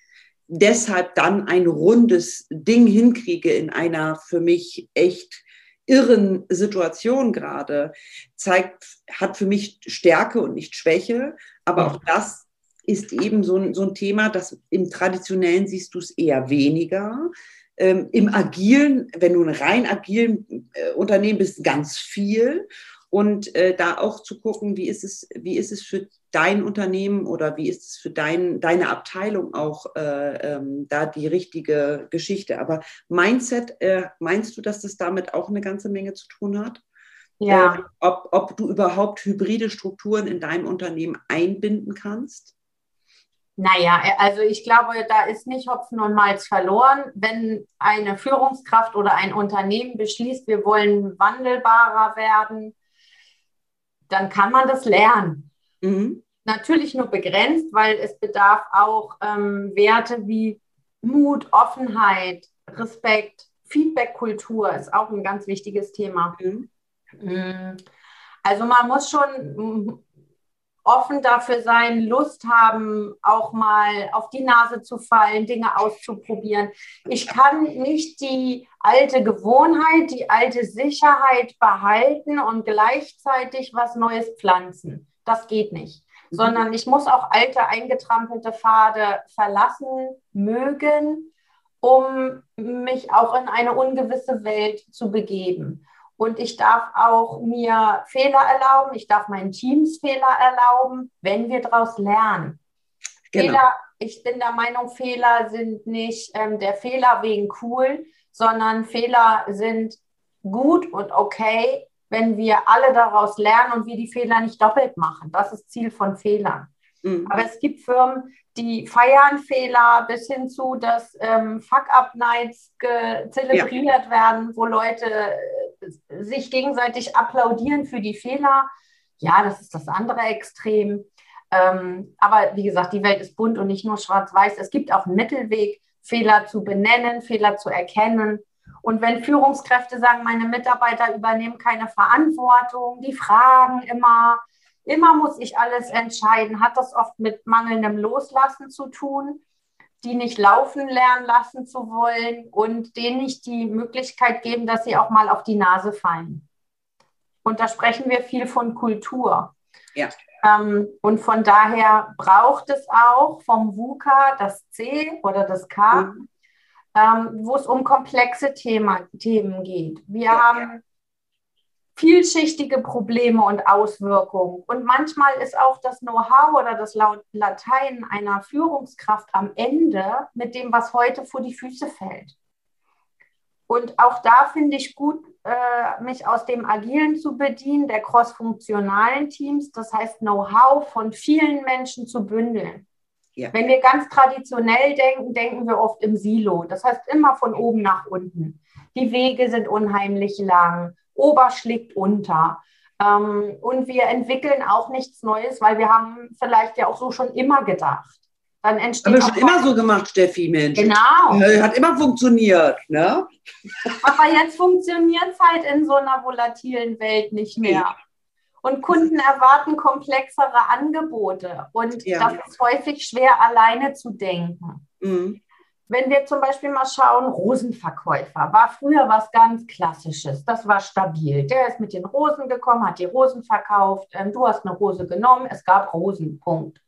deshalb dann ein rundes Ding hinkriege in einer für mich echt irren Situation gerade, zeigt, hat für mich Stärke und nicht Schwäche. Aber auch das ist eben so ein, so ein Thema, das im Traditionellen siehst du es eher weniger. Ähm, Im agilen, wenn du ein rein agilen äh, Unternehmen bist, ganz viel. Und äh, da auch zu gucken, wie ist es, wie ist es für dein Unternehmen oder wie ist es für dein, deine Abteilung auch äh, ähm, da die richtige Geschichte. Aber Mindset, äh, meinst du, dass das damit auch eine ganze Menge zu tun hat? Ja. Äh, ob, ob du überhaupt hybride Strukturen in deinem Unternehmen einbinden kannst? Naja, also ich glaube, da ist nicht Hopfen und Malz verloren. Wenn eine Führungskraft oder ein Unternehmen beschließt, wir wollen wandelbarer werden, dann kann man das lernen. Mhm. Natürlich nur begrenzt, weil es bedarf auch ähm, Werte wie Mut, Offenheit, Respekt, Feedback-Kultur ist auch ein ganz wichtiges Thema. Mhm. Mm. Also man muss schon offen dafür sein, Lust haben, auch mal auf die Nase zu fallen, Dinge auszuprobieren. Ich kann nicht die alte Gewohnheit, die alte Sicherheit behalten und gleichzeitig was Neues pflanzen. Das geht nicht. Mhm. Sondern ich muss auch alte, eingetrampelte Pfade verlassen, mögen, um mich auch in eine ungewisse Welt zu begeben. Und ich darf auch mir Fehler erlauben. Ich darf meinen Teams Fehler erlauben, wenn wir daraus lernen. Genau. Fehler, ich bin der Meinung, Fehler sind nicht ähm, der Fehler wegen cool, sondern Fehler sind gut und okay, wenn wir alle daraus lernen und wir die Fehler nicht doppelt machen. Das ist Ziel von Fehlern. Mhm. Aber es gibt Firmen, die feiern Fehler bis hin zu, dass ähm, Fuck-Up-Nights zelebriert ja. werden, wo Leute äh, sich gegenseitig applaudieren für die Fehler. Ja, das ist das andere Extrem. Ähm, aber wie gesagt, die Welt ist bunt und nicht nur schwarz-weiß. Es gibt auch einen Mittelweg, Fehler zu benennen, Fehler zu erkennen. Und wenn Führungskräfte sagen, meine Mitarbeiter übernehmen keine Verantwortung, die fragen immer, Immer muss ich alles entscheiden. Hat das oft mit mangelndem Loslassen zu tun, die nicht laufen lernen lassen zu wollen und denen nicht die Möglichkeit geben, dass sie auch mal auf die Nase fallen. Und da sprechen wir viel von Kultur. Ja. Ähm, und von daher braucht es auch vom VUCA das C oder das K, mhm. ähm, wo es um komplexe Thema, Themen geht. Wir ja, haben vielschichtige Probleme und Auswirkungen. Und manchmal ist auch das Know-how oder das Latein einer Führungskraft am Ende mit dem, was heute vor die Füße fällt. Und auch da finde ich gut, äh, mich aus dem Agilen zu bedienen, der crossfunktionalen Teams, das heißt Know-how von vielen Menschen zu bündeln. Ja. Wenn wir ganz traditionell denken, denken wir oft im Silo. Das heißt immer von oben nach unten. Die Wege sind unheimlich lang. Ober schlägt unter. Ähm, und wir entwickeln auch nichts Neues, weil wir haben vielleicht ja auch so schon immer gedacht. Dann entsteht Haben wir schon immer so gemacht, Steffi, Mensch. Genau. Hat immer funktioniert, ne? Aber jetzt funktioniert es halt in so einer volatilen Welt nicht mehr. Und Kunden erwarten komplexere Angebote. Und ja. das ist häufig schwer, alleine zu denken. Mhm. Wenn wir zum Beispiel mal schauen, Rosenverkäufer war früher was ganz Klassisches. Das war stabil. Der ist mit den Rosen gekommen, hat die Rosen verkauft. Ähm, du hast eine Rose genommen, es gab Rosen. Punkt.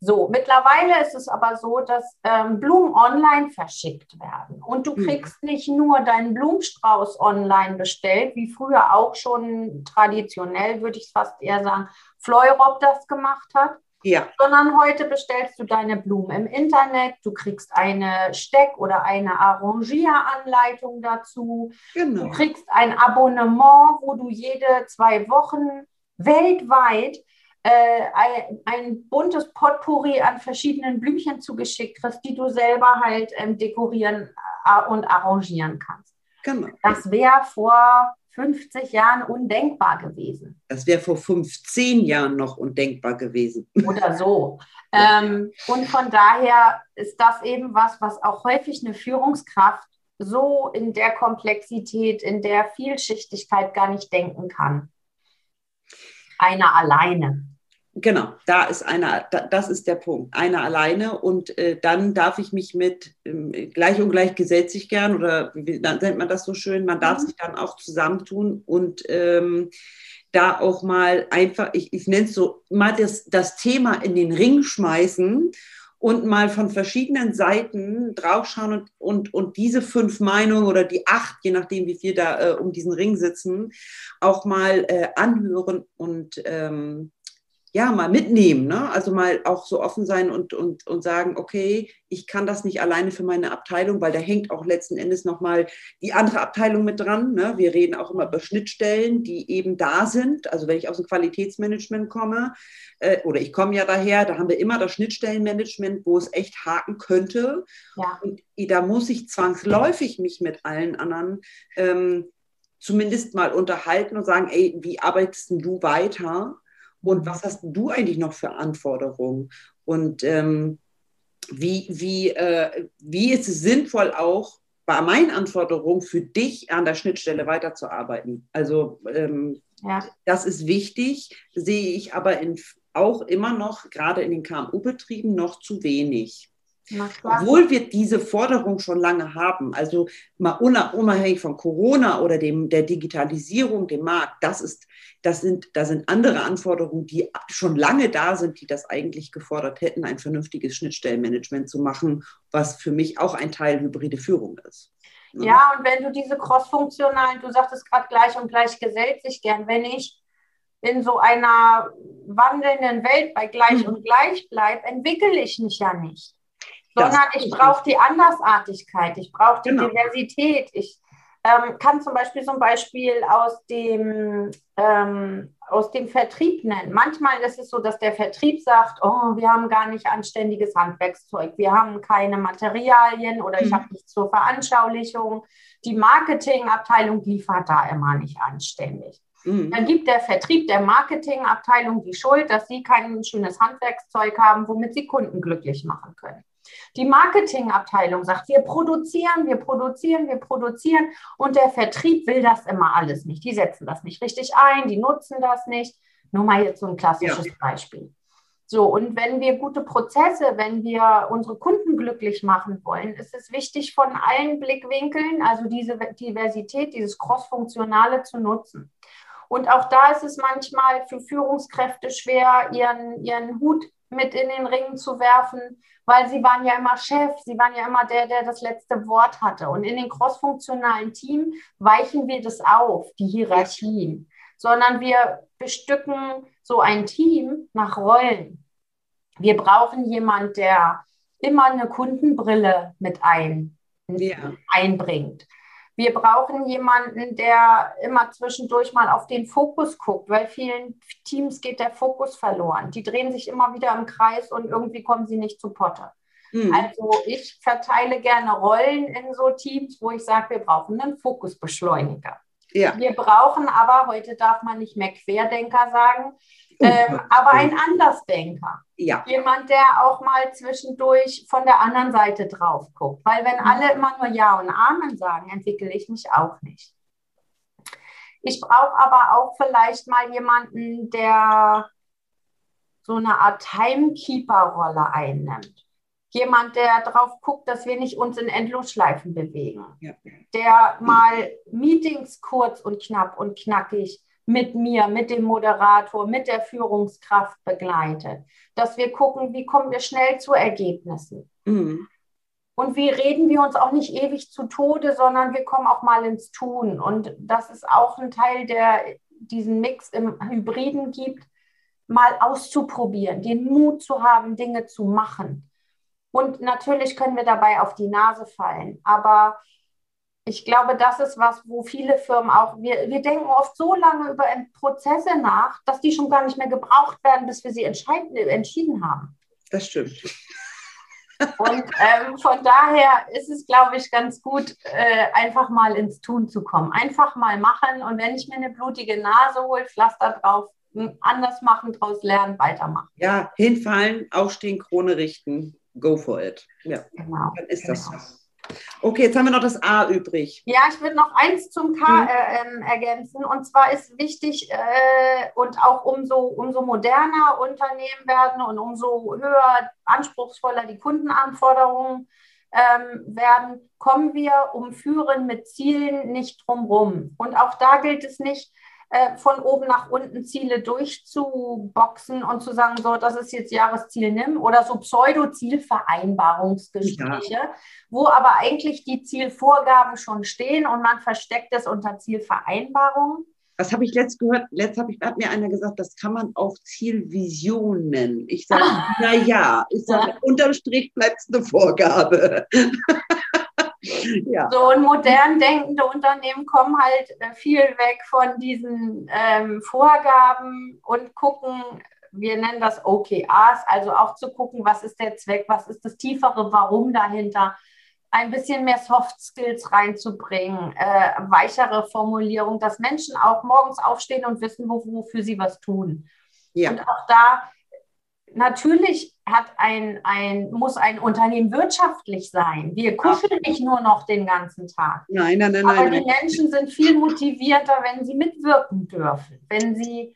So, mittlerweile ist es aber so, dass ähm, Blumen online verschickt werden. Und du hm. kriegst mhm. nicht nur deinen Blumenstrauß online bestellt, wie früher auch schon traditionell, würde ich fast eher sagen, Fleurop das gemacht hat, ja. Sondern heute bestellst du deine Blumen im Internet, du kriegst eine Steck- oder eine Arrangieranleitung dazu. Genau. Du kriegst ein Abonnement, wo du jede zwei Wochen weltweit äh, ein, ein, buntes Potpourri an verschiedenen Blümchen zugeschickt kriegst, die du selber halt ähm, dekorieren äh, und arrangieren kannst. Genau. Das wäre vor 50 Jahren undenkbar gewesen. Das wäre vor 15 Jahren noch undenkbar gewesen. Oder so. ähm, und von daher ist das eben was, was auch häufig eine Führungskraft so in der Komplexität, in der Vielschichtigkeit gar nicht denken kann. Einer alleine. Genau, da ist einer, da, das ist der Punkt. Einer alleine und äh, dann darf ich mich mit ähm, gleich und gleich gesellt sich gern oder wie dann nennt man das so schön, man darf mhm. sich dann auch zusammentun und ähm, da auch mal einfach, ich, ich nenne es so, mal das, das Thema in den Ring schmeißen und mal von verschiedenen Seiten draufschauen und, und, und diese fünf Meinungen oder die acht, je nachdem, wie viel da äh, um diesen Ring sitzen, auch mal äh, anhören und ähm, ja, mal mitnehmen, ne? also mal auch so offen sein und, und, und sagen, okay, ich kann das nicht alleine für meine Abteilung, weil da hängt auch letzten Endes nochmal die andere Abteilung mit dran. Ne? Wir reden auch immer über Schnittstellen, die eben da sind. Also wenn ich aus dem Qualitätsmanagement komme, äh, oder ich komme ja daher, da haben wir immer das Schnittstellenmanagement, wo es echt haken könnte. Ja. Und da muss ich zwangsläufig mich mit allen anderen ähm, zumindest mal unterhalten und sagen, ey, wie arbeitest du weiter? Und was hast du eigentlich noch für Anforderungen? Und ähm, wie, wie, äh, wie ist es sinnvoll auch bei meinen Anforderungen für dich an der Schnittstelle weiterzuarbeiten? Also ähm, ja. das ist wichtig, sehe ich aber in, auch immer noch, gerade in den KMU-Betrieben, noch zu wenig. Obwohl wir diese Forderung schon lange haben, also mal unabhängig von Corona oder dem, der Digitalisierung, dem Markt, das, ist, das, sind, das sind andere Anforderungen, die schon lange da sind, die das eigentlich gefordert hätten, ein vernünftiges Schnittstellenmanagement zu machen, was für mich auch ein Teil hybride Führung ist. Ja, und wenn du diese crossfunktionalen, du sagtest gerade gleich und gleich gesellt sich gern, wenn ich in so einer wandelnden Welt bei gleich mhm. und gleich bleibe, entwickle ich mich ja nicht sondern ich brauche die Andersartigkeit, ich brauche die genau. Diversität. Ich ähm, kann zum Beispiel so ein Beispiel aus dem, ähm, aus dem Vertrieb nennen. Manchmal ist es so, dass der Vertrieb sagt, oh, wir haben gar nicht anständiges Handwerkszeug, wir haben keine Materialien oder mhm. ich habe nichts zur Veranschaulichung. Die Marketingabteilung liefert da immer nicht anständig. Mhm. Dann gibt der Vertrieb der Marketingabteilung die Schuld, dass sie kein schönes Handwerkszeug haben, womit sie Kunden glücklich machen können. Die Marketingabteilung sagt, wir produzieren, wir produzieren, wir produzieren und der Vertrieb will das immer alles nicht. Die setzen das nicht richtig ein, die nutzen das nicht. Nur mal jetzt so ein klassisches ja. Beispiel. So, und wenn wir gute Prozesse, wenn wir unsere Kunden glücklich machen wollen, ist es wichtig, von allen Blickwinkeln, also diese Diversität, dieses Crossfunktionale zu nutzen. Und auch da ist es manchmal für Führungskräfte schwer, ihren, ihren Hut mit in den Ring zu werfen, weil sie waren ja immer Chef, sie waren ja immer der, der das letzte Wort hatte. Und in den crossfunktionalen Team weichen wir das auf, die Hierarchien, sondern wir bestücken so ein Team nach Rollen. Wir brauchen jemanden, der immer eine Kundenbrille mit ein, ja. einbringt. Wir brauchen jemanden, der immer zwischendurch mal auf den Fokus guckt, weil vielen Teams geht der Fokus verloren. Die drehen sich immer wieder im Kreis und irgendwie kommen sie nicht zu Potte. Mhm. Also ich verteile gerne Rollen in so Teams, wo ich sage, wir brauchen einen Fokusbeschleuniger. Ja. Wir brauchen aber, heute darf man nicht mehr Querdenker sagen, ähm, aber ein Andersdenker. Ja. Jemand, der auch mal zwischendurch von der anderen Seite drauf guckt. Weil wenn mhm. alle immer nur Ja und Amen sagen, entwickle ich mich auch nicht. Ich brauche aber auch vielleicht mal jemanden, der so eine Art Timekeeper-Rolle einnimmt. Jemand, der darauf guckt, dass wir nicht uns in Endlosschleifen bewegen. Ja. Der mal Meetings kurz und knapp und knackig mit mir, mit dem Moderator, mit der Führungskraft begleitet. Dass wir gucken, wie kommen wir schnell zu Ergebnissen. Mhm. Und wie reden wir uns auch nicht ewig zu Tode, sondern wir kommen auch mal ins Tun. Und das ist auch ein Teil, der diesen Mix im Hybriden gibt, mal auszuprobieren, den Mut zu haben, Dinge zu machen. Und natürlich können wir dabei auf die Nase fallen. Aber ich glaube, das ist was, wo viele Firmen auch, wir, wir denken oft so lange über Prozesse nach, dass die schon gar nicht mehr gebraucht werden, bis wir sie entschieden haben. Das stimmt. Und ähm, von daher ist es, glaube ich, ganz gut, äh, einfach mal ins Tun zu kommen. Einfach mal machen und wenn ich mir eine blutige Nase hole, Pflaster drauf, anders machen, draus lernen, weitermachen. Ja, hinfallen, aufstehen, Krone richten, go for it. Ja, genau. Dann ist das genau. so. Okay, jetzt haben wir noch das A übrig. Ja, ich würde noch eins zum K mhm. äh, ähm, ergänzen. Und zwar ist wichtig äh, und auch umso, umso moderner Unternehmen werden und umso höher, anspruchsvoller die Kundenanforderungen ähm, werden, kommen wir um Führen mit Zielen nicht drumherum. Und auch da gilt es nicht, äh, von oben nach unten Ziele durchzuboxen und zu sagen, so, das ist jetzt Jahresziel nimm oder so Pseudo-Zielvereinbarungsgespräche, ja. wo aber eigentlich die Zielvorgaben schon stehen und man versteckt es unter Zielvereinbarungen. Das habe ich letzt gehört. Letzt habe ich, hat mir einer gesagt, das kann man auch Zielvision nennen. Ich sage, naja, ich sage, ja. unterm Strich bleibt es eine Vorgabe. ja. So und modern denkende Unternehmen kommen halt äh, viel weg von diesen ähm, Vorgaben und gucken, wir nennen das OKRs, also auch zu gucken, was ist der Zweck, was ist das tiefere Warum dahinter, ein bisschen mehr Soft Skills reinzubringen, äh, weichere Formulierung, dass Menschen auch morgens aufstehen und wissen, wofür sie was tun. Ja. Und auch da natürlich hat ein, ein, muss ein Unternehmen wirtschaftlich sein. Wir kuscheln nicht nur noch den ganzen Tag. Nein, nein, nein. Aber nein, die Menschen sind viel motivierter, wenn sie mitwirken dürfen, wenn sie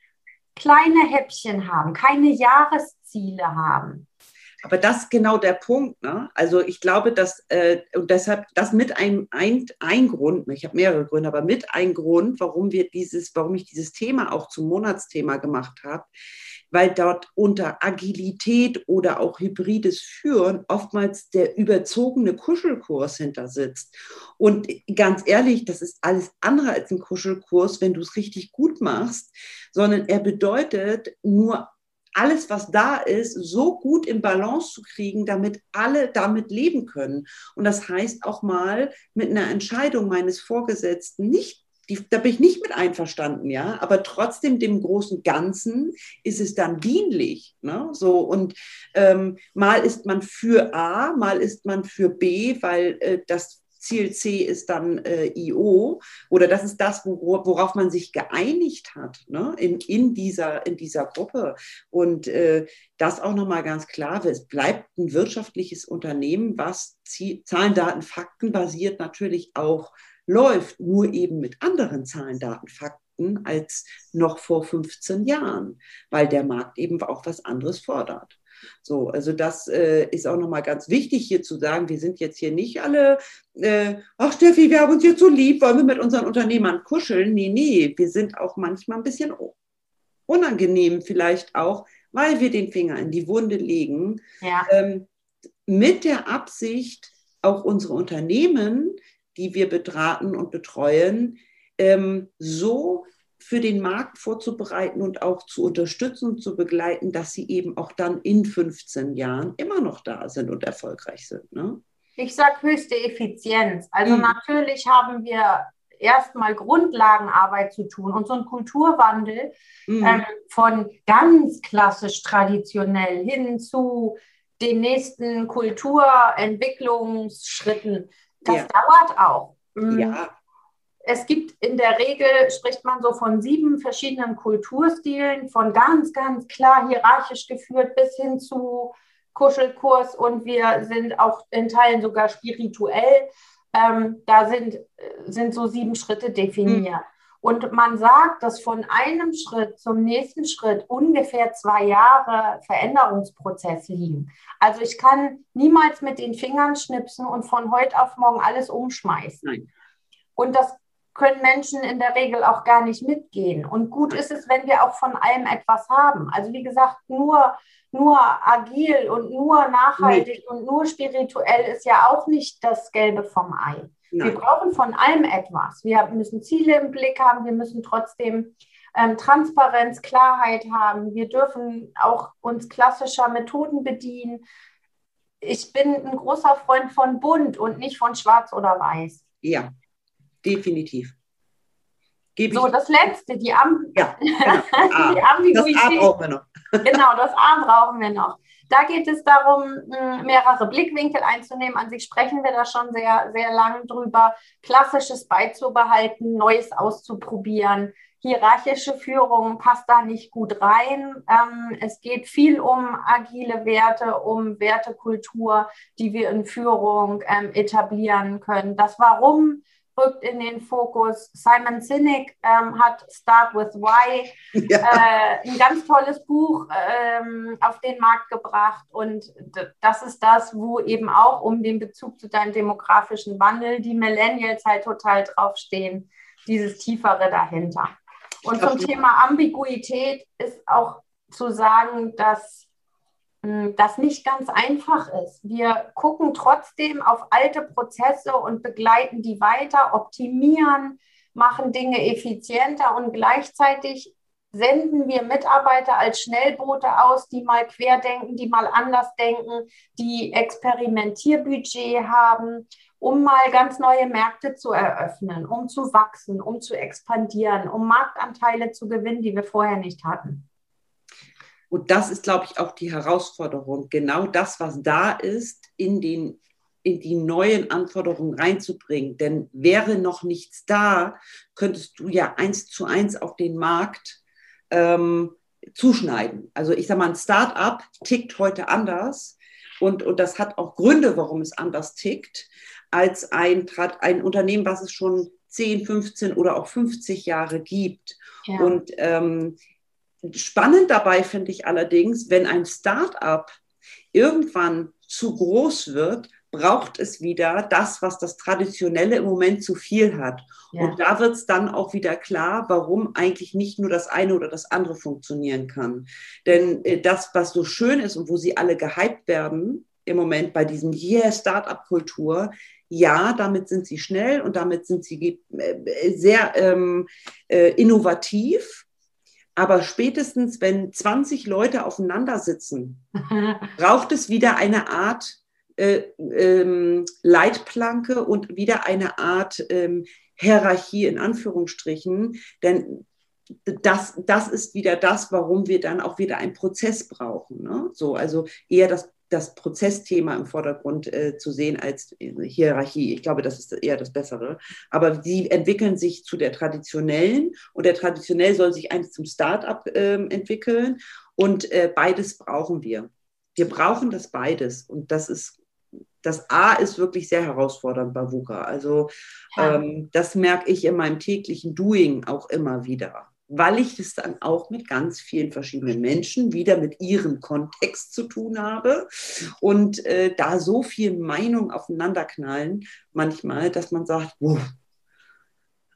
kleine Häppchen haben, keine Jahresziele haben. Aber das ist genau der Punkt. Ne? Also ich glaube, dass, äh, und deshalb, das mit ein, ein, ein Grund, ich habe mehrere Gründe, aber mit ein Grund, warum wir dieses, warum ich dieses Thema auch zum Monatsthema gemacht habe, weil dort unter Agilität oder auch hybrides Führen oftmals der überzogene Kuschelkurs hinter sitzt. Und ganz ehrlich, das ist alles andere als ein Kuschelkurs, wenn du es richtig gut machst, sondern er bedeutet nur alles, was da ist, so gut in Balance zu kriegen, damit alle damit leben können. Und das heißt auch mal mit einer Entscheidung meines Vorgesetzten nicht die, da bin ich nicht mit einverstanden, ja, aber trotzdem dem großen Ganzen ist es dann dienlich, ne? So und ähm, mal ist man für A, mal ist man für B, weil äh, das Ziel C ist dann äh, IO oder das ist das, worauf man sich geeinigt hat ne? in, in, dieser, in dieser Gruppe. Und äh, das auch nochmal ganz klar, es bleibt ein wirtschaftliches Unternehmen, was Zahlen, Daten, Fakten basiert natürlich auch läuft, nur eben mit anderen Zahlen, Daten, Fakten als noch vor 15 Jahren, weil der Markt eben auch was anderes fordert. So, also das äh, ist auch nochmal ganz wichtig hier zu sagen, wir sind jetzt hier nicht alle, äh, ach Steffi, wir haben uns jetzt so lieb, wollen wir mit unseren Unternehmern kuscheln? Nee, nee, wir sind auch manchmal ein bisschen unangenehm vielleicht auch, weil wir den Finger in die Wunde legen, ja. ähm, mit der Absicht, auch unsere Unternehmen die wir betraten und betreuen, ähm, so für den Markt vorzubereiten und auch zu unterstützen und zu begleiten, dass sie eben auch dann in 15 Jahren immer noch da sind und erfolgreich sind. Ne? Ich sage höchste Effizienz. Also mhm. natürlich haben wir erstmal Grundlagenarbeit zu tun und so ein Kulturwandel mhm. ähm, von ganz klassisch traditionell hin zu den nächsten Kulturentwicklungsschritten das ja. dauert auch. Mhm. Ja. Es gibt in der Regel, spricht man so von sieben verschiedenen Kulturstilen, von ganz, ganz klar hierarchisch geführt bis hin zu Kuschelkurs und wir sind auch in Teilen sogar spirituell. Ähm, da sind, sind so sieben Schritte definiert. Mhm. Und man sagt, dass von einem Schritt zum nächsten Schritt ungefähr zwei Jahre Veränderungsprozess liegen. Also ich kann niemals mit den Fingern schnipsen und von heute auf morgen alles umschmeißen. Nein. Und das können Menschen in der Regel auch gar nicht mitgehen. Und gut ist es, wenn wir auch von allem etwas haben. Also wie gesagt, nur, nur agil und nur nachhaltig nee. und nur spirituell ist ja auch nicht das Gelbe vom Ei. Nein. Wir brauchen von allem etwas. Wir müssen Ziele im Blick haben, wir müssen trotzdem ähm, Transparenz, Klarheit haben. Wir dürfen auch uns klassischer Methoden bedienen. Ich bin ein großer Freund von bunt und nicht von schwarz oder weiß. Ja, definitiv. Gebe so, das letzte, die, Am ja, genau. die Ambiguität. Das A brauchen wir noch. genau, das A brauchen wir noch. Da geht es darum, mehrere Blickwinkel einzunehmen. An sich sprechen wir da schon sehr, sehr lang drüber. Klassisches beizubehalten, Neues auszuprobieren. Hierarchische Führung passt da nicht gut rein. Ähm, es geht viel um agile Werte, um Wertekultur, die wir in Führung ähm, etablieren können. Das Warum rückt in den Fokus. Simon Sinek ähm, hat Start with Why, ja. äh, ein ganz tolles Buch ähm, auf den Markt gebracht. Und das ist das, wo eben auch um den Bezug zu deinem demografischen Wandel die Millennials halt total draufstehen, dieses Tiefere dahinter. Und zum Thema Ambiguität ist auch zu sagen, dass das nicht ganz einfach ist. Wir gucken trotzdem auf alte Prozesse und begleiten die weiter, optimieren, machen Dinge effizienter und gleichzeitig senden wir Mitarbeiter als Schnellboote aus, die mal querdenken, die mal anders denken, die Experimentierbudget haben, um mal ganz neue Märkte zu eröffnen, um zu wachsen, um zu expandieren, um Marktanteile zu gewinnen, die wir vorher nicht hatten. Und das ist, glaube ich, auch die Herausforderung, genau das, was da ist, in, den, in die neuen Anforderungen reinzubringen. Denn wäre noch nichts da, könntest du ja eins zu eins auf den Markt ähm, zuschneiden. Also ich sage mal, ein Start-up tickt heute anders und, und das hat auch Gründe, warum es anders tickt, als ein, ein Unternehmen, was es schon 10, 15 oder auch 50 Jahre gibt. Ja. Und ähm, spannend dabei finde ich allerdings, wenn ein Start-up irgendwann zu groß wird, braucht es wieder das, was das Traditionelle im Moment zu viel hat. Ja. Und da wird es dann auch wieder klar, warum eigentlich nicht nur das eine oder das andere funktionieren kann. Denn äh, das, was so schön ist und wo sie alle gehypt werden im Moment bei diesem Yeah Startup-Kultur, ja, damit sind sie schnell und damit sind sie äh, sehr ähm, äh, innovativ. Aber spätestens, wenn 20 Leute aufeinander sitzen, braucht es wieder eine Art äh, ähm, Leitplanke und wieder eine Art ähm, Hierarchie in Anführungsstrichen, denn das, das ist wieder das, warum wir dann auch wieder einen Prozess brauchen. Ne? So, also eher das, das Prozessthema im Vordergrund äh, zu sehen als Hierarchie. Ich glaube, das ist eher das Bessere. Aber sie entwickeln sich zu der traditionellen und der traditionell soll sich eigentlich zum Start-up äh, entwickeln und äh, beides brauchen wir. Wir brauchen das beides und das ist das A ist wirklich sehr herausfordernd bei VUCA. Also ja. ähm, das merke ich in meinem täglichen Doing auch immer wieder, weil ich es dann auch mit ganz vielen verschiedenen Menschen wieder mit ihrem Kontext zu tun habe und äh, da so viel Meinung aufeinanderknallen manchmal, dass man sagt, wow,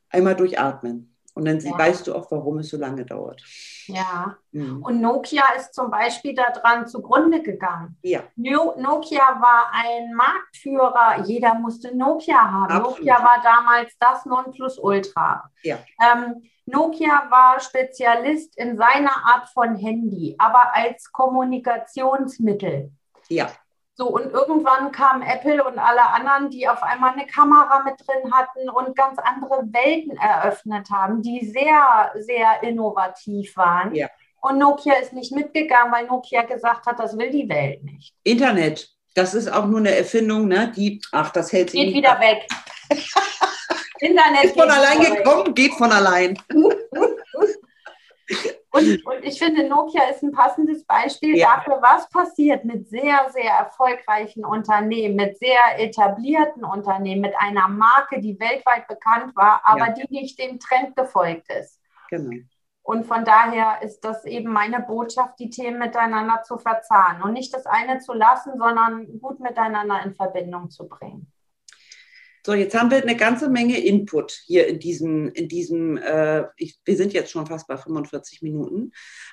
einmal durchatmen. Und dann ja. weißt du auch, warum es so lange dauert. Ja. Mhm. Und Nokia ist zum Beispiel daran zugrunde gegangen. Ja. Nokia war ein Marktführer. Jeder musste Nokia haben. Absolut. Nokia war damals das Nonplusultra. Ja. Ähm, Nokia war Spezialist in seiner Art von Handy, aber als Kommunikationsmittel. Ja. So, und irgendwann kam Apple und alle anderen, die auf einmal eine Kamera mit drin hatten und ganz andere Welten eröffnet haben, die sehr, sehr innovativ waren. Ja. Und Nokia ist nicht mitgegangen, weil Nokia gesagt hat, das will die Welt nicht. Internet, das ist auch nur eine Erfindung, ne? Die, ach, das hält sich. Geht wieder ab. weg. Internet ist von allein gekommen, weg. geht von allein. Und, und, ich finde, Nokia ist ein passendes Beispiel ja. dafür, was passiert mit sehr, sehr erfolgreichen Unternehmen, mit sehr etablierten Unternehmen, mit einer Marke, die weltweit bekannt war, aber ja. die nicht dem Trend gefolgt ist. Genau. Und von daher ist das eben meine Botschaft, die Themen miteinander zu verzahnen und nicht das eine zu lassen, sondern gut miteinander in Verbindung zu bringen. So, jetzt haben wir eine ganze Menge Input hier in diesem, in diesem äh, ich, wir sind jetzt schon fast bei 45 Minuten.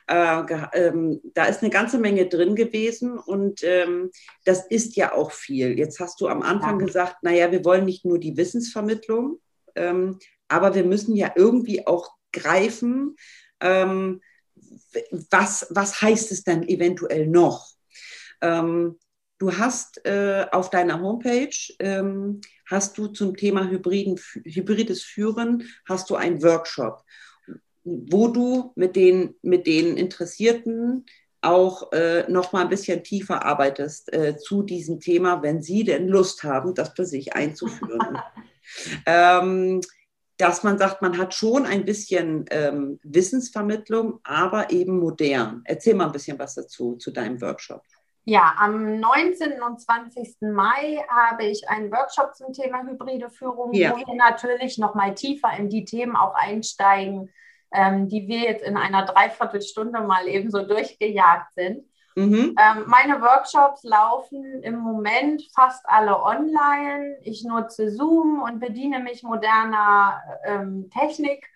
Äh, ähm, da ist eine ganze Menge drin gewesen und ähm, das ist ja auch viel. Jetzt hast du am Anfang ja. gesagt, naja, wir wollen nicht nur die Wissensvermittlung, ähm, aber wir müssen ja irgendwie auch greifen, ähm, was, was heißt es dann eventuell noch? Ähm, du hast äh, auf deiner Homepage ähm, hast du zum Thema Hybriden, hybrides Führen, hast du einen Workshop, wo du mit den, mit den Interessierten auch äh, noch mal ein bisschen tiefer arbeitest äh, zu diesem Thema, wenn sie denn Lust haben, das für sich einzuführen. ähm, dass man sagt, man hat schon ein bisschen ähm, Wissensvermittlung, aber eben modern. Erzähl mal ein bisschen was dazu, zu deinem Workshop. Ja, am 19. und 20. Mai habe ich einen Workshop zum Thema hybride Führung, ja. wo wir natürlich noch mal tiefer in die Themen auch einsteigen, ähm, die wir jetzt in einer Dreiviertelstunde mal eben so durchgejagt sind. Mhm. Ähm, meine Workshops laufen im Moment fast alle online. Ich nutze Zoom und bediene mich moderner ähm, Technik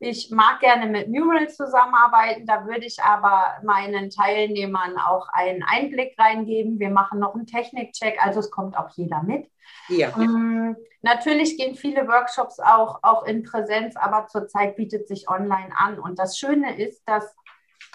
Ich mag gerne mit Mural zusammenarbeiten, da würde ich aber meinen Teilnehmern auch einen Einblick reingeben. Wir machen noch einen Technikcheck, also es kommt auch jeder mit. Ja. Ähm, natürlich gehen viele Workshops auch, auch in Präsenz, aber zurzeit bietet sich online an. Und das Schöne ist, dass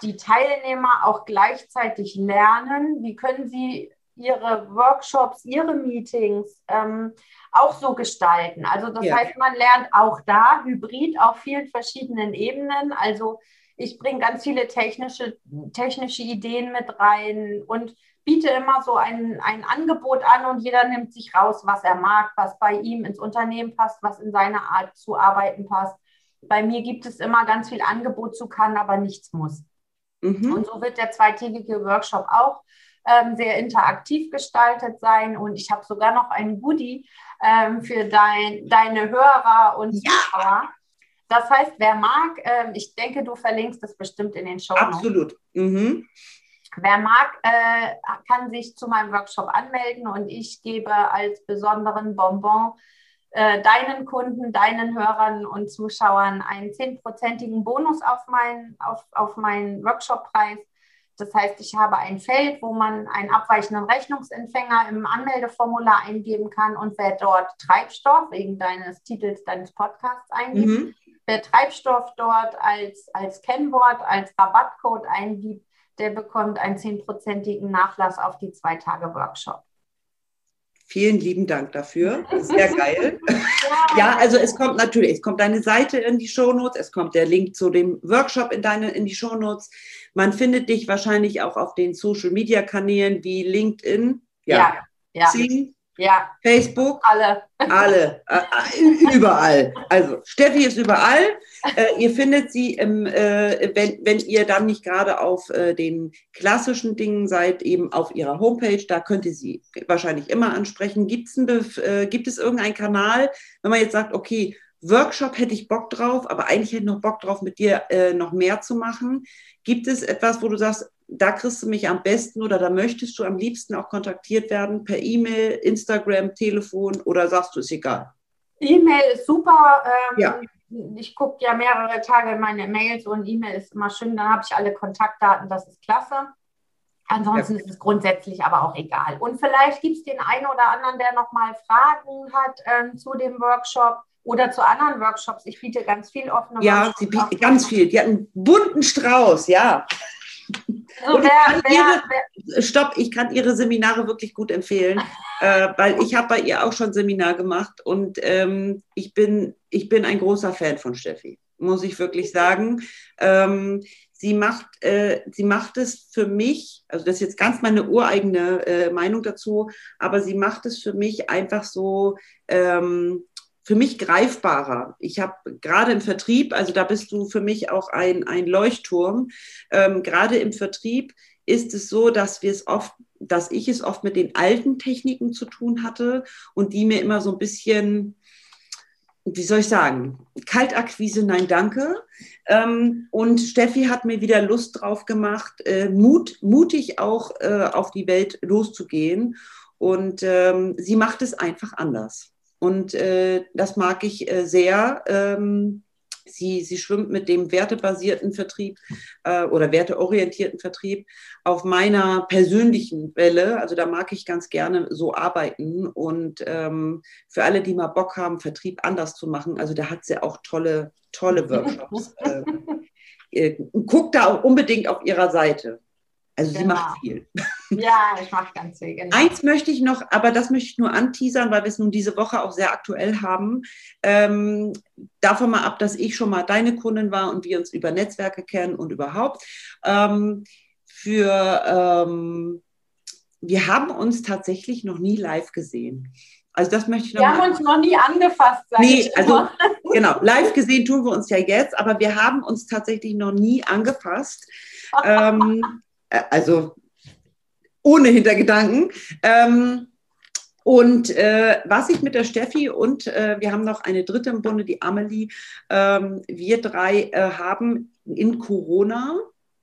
die Teilnehmer auch gleichzeitig lernen, wie können sie ihre Workshops, ihre Meetings ähm, auch so gestalten. Also das ja. heißt, man lernt auch da hybrid auf vielen verschiedenen Ebenen. Also ich bringe ganz viele technische, technische Ideen mit rein und biete immer so ein, ein Angebot an und jeder nimmt sich raus, was er mag, was bei ihm ins Unternehmen passt, was in seine Art zu arbeiten passt. Bei mir gibt es immer ganz viel Angebot zu kann, aber nichts muss. Mhm. Und so wird der zweitägige Workshop auch ähm, sehr interaktiv gestaltet sein. Und ich habe sogar noch ein Goodie ähm, für dein, deine Hörer und Zuschauer. Ja. Das heißt, wer mag, ähm, ich denke, du verlinkst es bestimmt in den Show. Absolut. Mhm. Wer mag, äh, kann sich zu meinem Workshop anmelden und ich gebe als besonderen Bonbon äh, deinen Kunden, deinen Hörern und Zuschauern einen zehnprozentigen Bonus auf meinen, auf, auf meinen Workshop-Preis. Das heißt, ich habe ein Feld, wo man einen abweichenden Rechnungsempfänger im Anmeldeformular eingeben kann und wer dort Treibstoff wegen deines Titels deines Podcasts eingibt, mhm. wer Treibstoff dort als, als Kennwort, als Rabattcode eingibt, der bekommt einen zehnprozentigen Nachlass auf die zwei Tage Workshop. Vielen lieben Dank dafür. Sehr geil. ja, also es kommt natürlich, es kommt deine Seite in die Shownotes, es kommt der Link zu dem Workshop in deine in die Shownotes. Man findet dich wahrscheinlich auch auf den Social Media Kanälen wie LinkedIn, ja, ja, ja. Xing, ja. Facebook? Alle. Alle. Äh, äh, überall. Also Steffi ist überall. Äh, ihr findet sie, im, äh, wenn, wenn ihr dann nicht gerade auf äh, den klassischen Dingen seid, eben auf ihrer Homepage. Da könnt ihr sie wahrscheinlich immer ansprechen. Gibt's ein, äh, gibt es irgendeinen Kanal, wenn man jetzt sagt, okay, Workshop hätte ich Bock drauf, aber eigentlich hätte ich noch Bock drauf, mit dir noch mehr zu machen. Gibt es etwas, wo du sagst, da kriegst du mich am besten oder da möchtest du am liebsten auch kontaktiert werden per E-Mail, Instagram, Telefon oder sagst du, ist egal? E-Mail ist super. Ähm, ja. Ich gucke ja mehrere Tage in meine Mails und E-Mail ist immer schön. Dann habe ich alle Kontaktdaten, das ist klasse. Ansonsten ja. ist es grundsätzlich aber auch egal. Und vielleicht gibt es den einen oder anderen, der nochmal Fragen hat ähm, zu dem Workshop oder zu anderen Workshops. Ich biete ganz viel offene Ja, Workshops sie bietet ganz viel. Die hat einen bunten Strauß, ja. So, wer, wer, ihre, wer, stopp, ich kann Ihre Seminare wirklich gut empfehlen, äh, weil ich habe bei ihr auch schon Seminar gemacht und ähm, ich, bin, ich bin ein großer Fan von Steffi, muss ich wirklich sagen. Ähm, sie, macht, äh, sie macht es für mich, also das ist jetzt ganz meine ureigene äh, Meinung dazu, aber sie macht es für mich einfach so, ähm, für mich greifbarer. Ich habe gerade im Vertrieb, also da bist du für mich auch ein, ein Leuchtturm, ähm, gerade im Vertrieb ist es so, dass wir es oft, dass ich es oft mit den alten Techniken zu tun hatte und die mir immer so ein bisschen, wie soll ich sagen, Kaltakquise, nein, danke. Ähm, und Steffi hat mir wieder Lust drauf gemacht, äh, Mut, mutig auch äh, auf die Welt loszugehen. Und ähm, sie macht es einfach anders. Und äh, das mag ich äh, sehr. Ähm, sie, sie schwimmt mit dem wertebasierten Vertrieb äh, oder werteorientierten Vertrieb auf meiner persönlichen Welle. Also da mag ich ganz gerne so arbeiten. Und ähm, für alle, die mal Bock haben, Vertrieb anders zu machen, also da hat sie auch tolle, tolle Workshops. Ähm, äh, guckt da auch unbedingt auf ihrer Seite. Also genau. sie macht viel. Ja, ich mache ganz viel. Genau. Eins möchte ich noch, aber das möchte ich nur anteasern, weil wir es nun diese Woche auch sehr aktuell haben. Ähm, davon mal ab, dass ich schon mal deine Kundin war und wir uns über Netzwerke kennen und überhaupt. Ähm, für ähm, wir haben uns tatsächlich noch nie live gesehen. Also das möchte ich noch Wir haben uns noch nie angefasst. Nee, also genau, live gesehen tun wir uns ja jetzt, aber wir haben uns tatsächlich noch nie angefasst. ähm, äh, also ohne Hintergedanken. Ähm, und äh, was ich mit der Steffi und äh, wir haben noch eine dritte im Bunde, die Amelie, ähm, wir drei äh, haben in Corona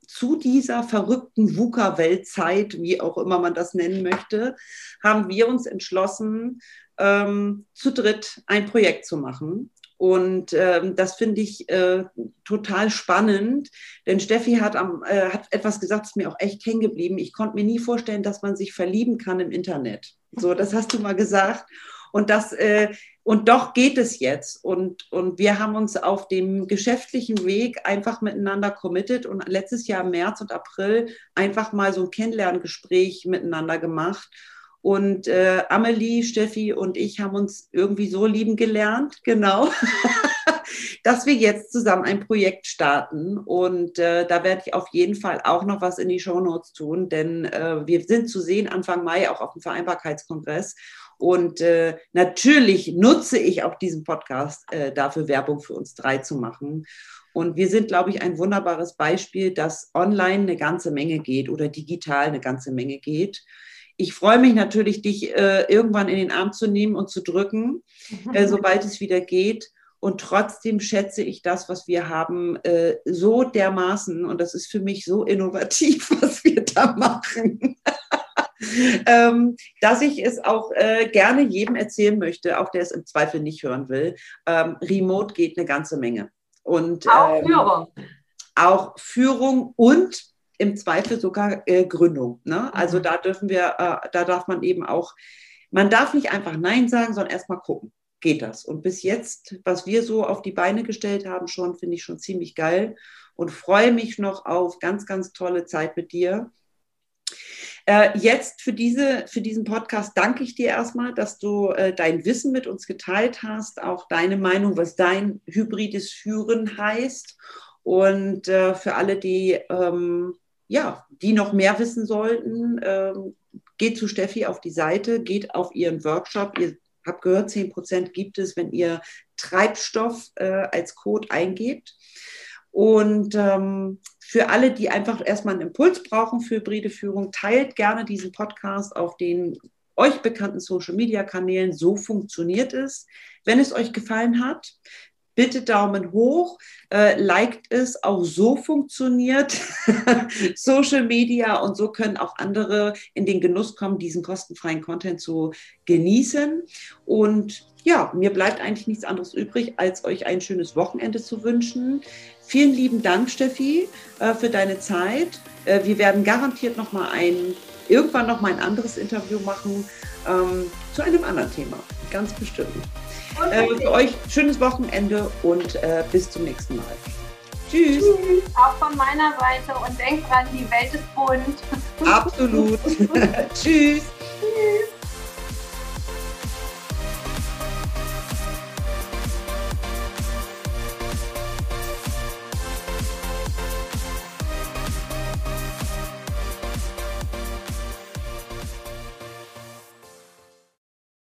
zu dieser verrückten VUCA-Weltzeit, wie auch immer man das nennen möchte, haben wir uns entschlossen, ähm, zu dritt ein Projekt zu machen. Und ähm, das finde ich äh, total spannend, denn Steffi hat, am, äh, hat etwas gesagt, das ist mir auch echt hängen geblieben. Ich konnte mir nie vorstellen, dass man sich verlieben kann im Internet. So, das hast du mal gesagt. Und das, äh, und doch geht es jetzt. Und, und wir haben uns auf dem geschäftlichen Weg einfach miteinander committed und letztes Jahr im März und April einfach mal so ein Kennenlerngespräch miteinander gemacht. Und äh, Amelie, Steffi und ich haben uns irgendwie so lieben gelernt, genau, dass wir jetzt zusammen ein Projekt starten. Und äh, da werde ich auf jeden Fall auch noch was in die Shownotes tun, denn äh, wir sind zu sehen Anfang Mai auch auf dem Vereinbarkeitskongress. Und äh, natürlich nutze ich auch diesen Podcast äh, dafür, Werbung für uns drei zu machen. Und wir sind, glaube ich, ein wunderbares Beispiel, dass online eine ganze Menge geht oder digital eine ganze Menge geht. Ich freue mich natürlich, dich äh, irgendwann in den Arm zu nehmen und zu drücken, äh, sobald es wieder geht. Und trotzdem schätze ich das, was wir haben, äh, so dermaßen. Und das ist für mich so innovativ, was wir da machen. ähm, dass ich es auch äh, gerne jedem erzählen möchte, auch der es im Zweifel nicht hören will. Ähm, Remote geht eine ganze Menge. Und, auch ähm, Führung. Auch Führung und im Zweifel sogar äh, Gründung. Ne? Also mhm. da dürfen wir, äh, da darf man eben auch, man darf nicht einfach Nein sagen, sondern erstmal gucken, geht das? Und bis jetzt, was wir so auf die Beine gestellt haben, schon, finde ich schon ziemlich geil und freue mich noch auf ganz, ganz tolle Zeit mit dir. Äh, jetzt für, diese, für diesen Podcast danke ich dir erstmal, dass du äh, dein Wissen mit uns geteilt hast, auch deine Meinung, was dein hybrides Führen heißt. Und äh, für alle, die ähm, ja, die noch mehr wissen sollten, ähm, geht zu Steffi auf die Seite, geht auf ihren Workshop. Ihr habt gehört, 10% gibt es, wenn ihr Treibstoff äh, als Code eingebt. Und ähm, für alle, die einfach erstmal einen Impuls brauchen für hybride Führung, teilt gerne diesen Podcast auf den euch bekannten Social-Media-Kanälen. So funktioniert es. Wenn es euch gefallen hat, bitte Daumen hoch, äh, liked es, auch so funktioniert Social Media und so können auch andere in den Genuss kommen, diesen kostenfreien Content zu genießen. Und ja, mir bleibt eigentlich nichts anderes übrig, als euch ein schönes Wochenende zu wünschen. Vielen lieben Dank, Steffi, äh, für deine Zeit. Äh, wir werden garantiert noch mal ein, irgendwann noch mal ein anderes Interview machen ähm, zu einem anderen Thema, ganz bestimmt. Äh, für euch schönes Wochenende und äh, bis zum nächsten Mal. Tschüss. Tschüss. Auch von meiner Seite und denkt dran, die Welt ist bunt. Absolut. Tschüss. Tschüss.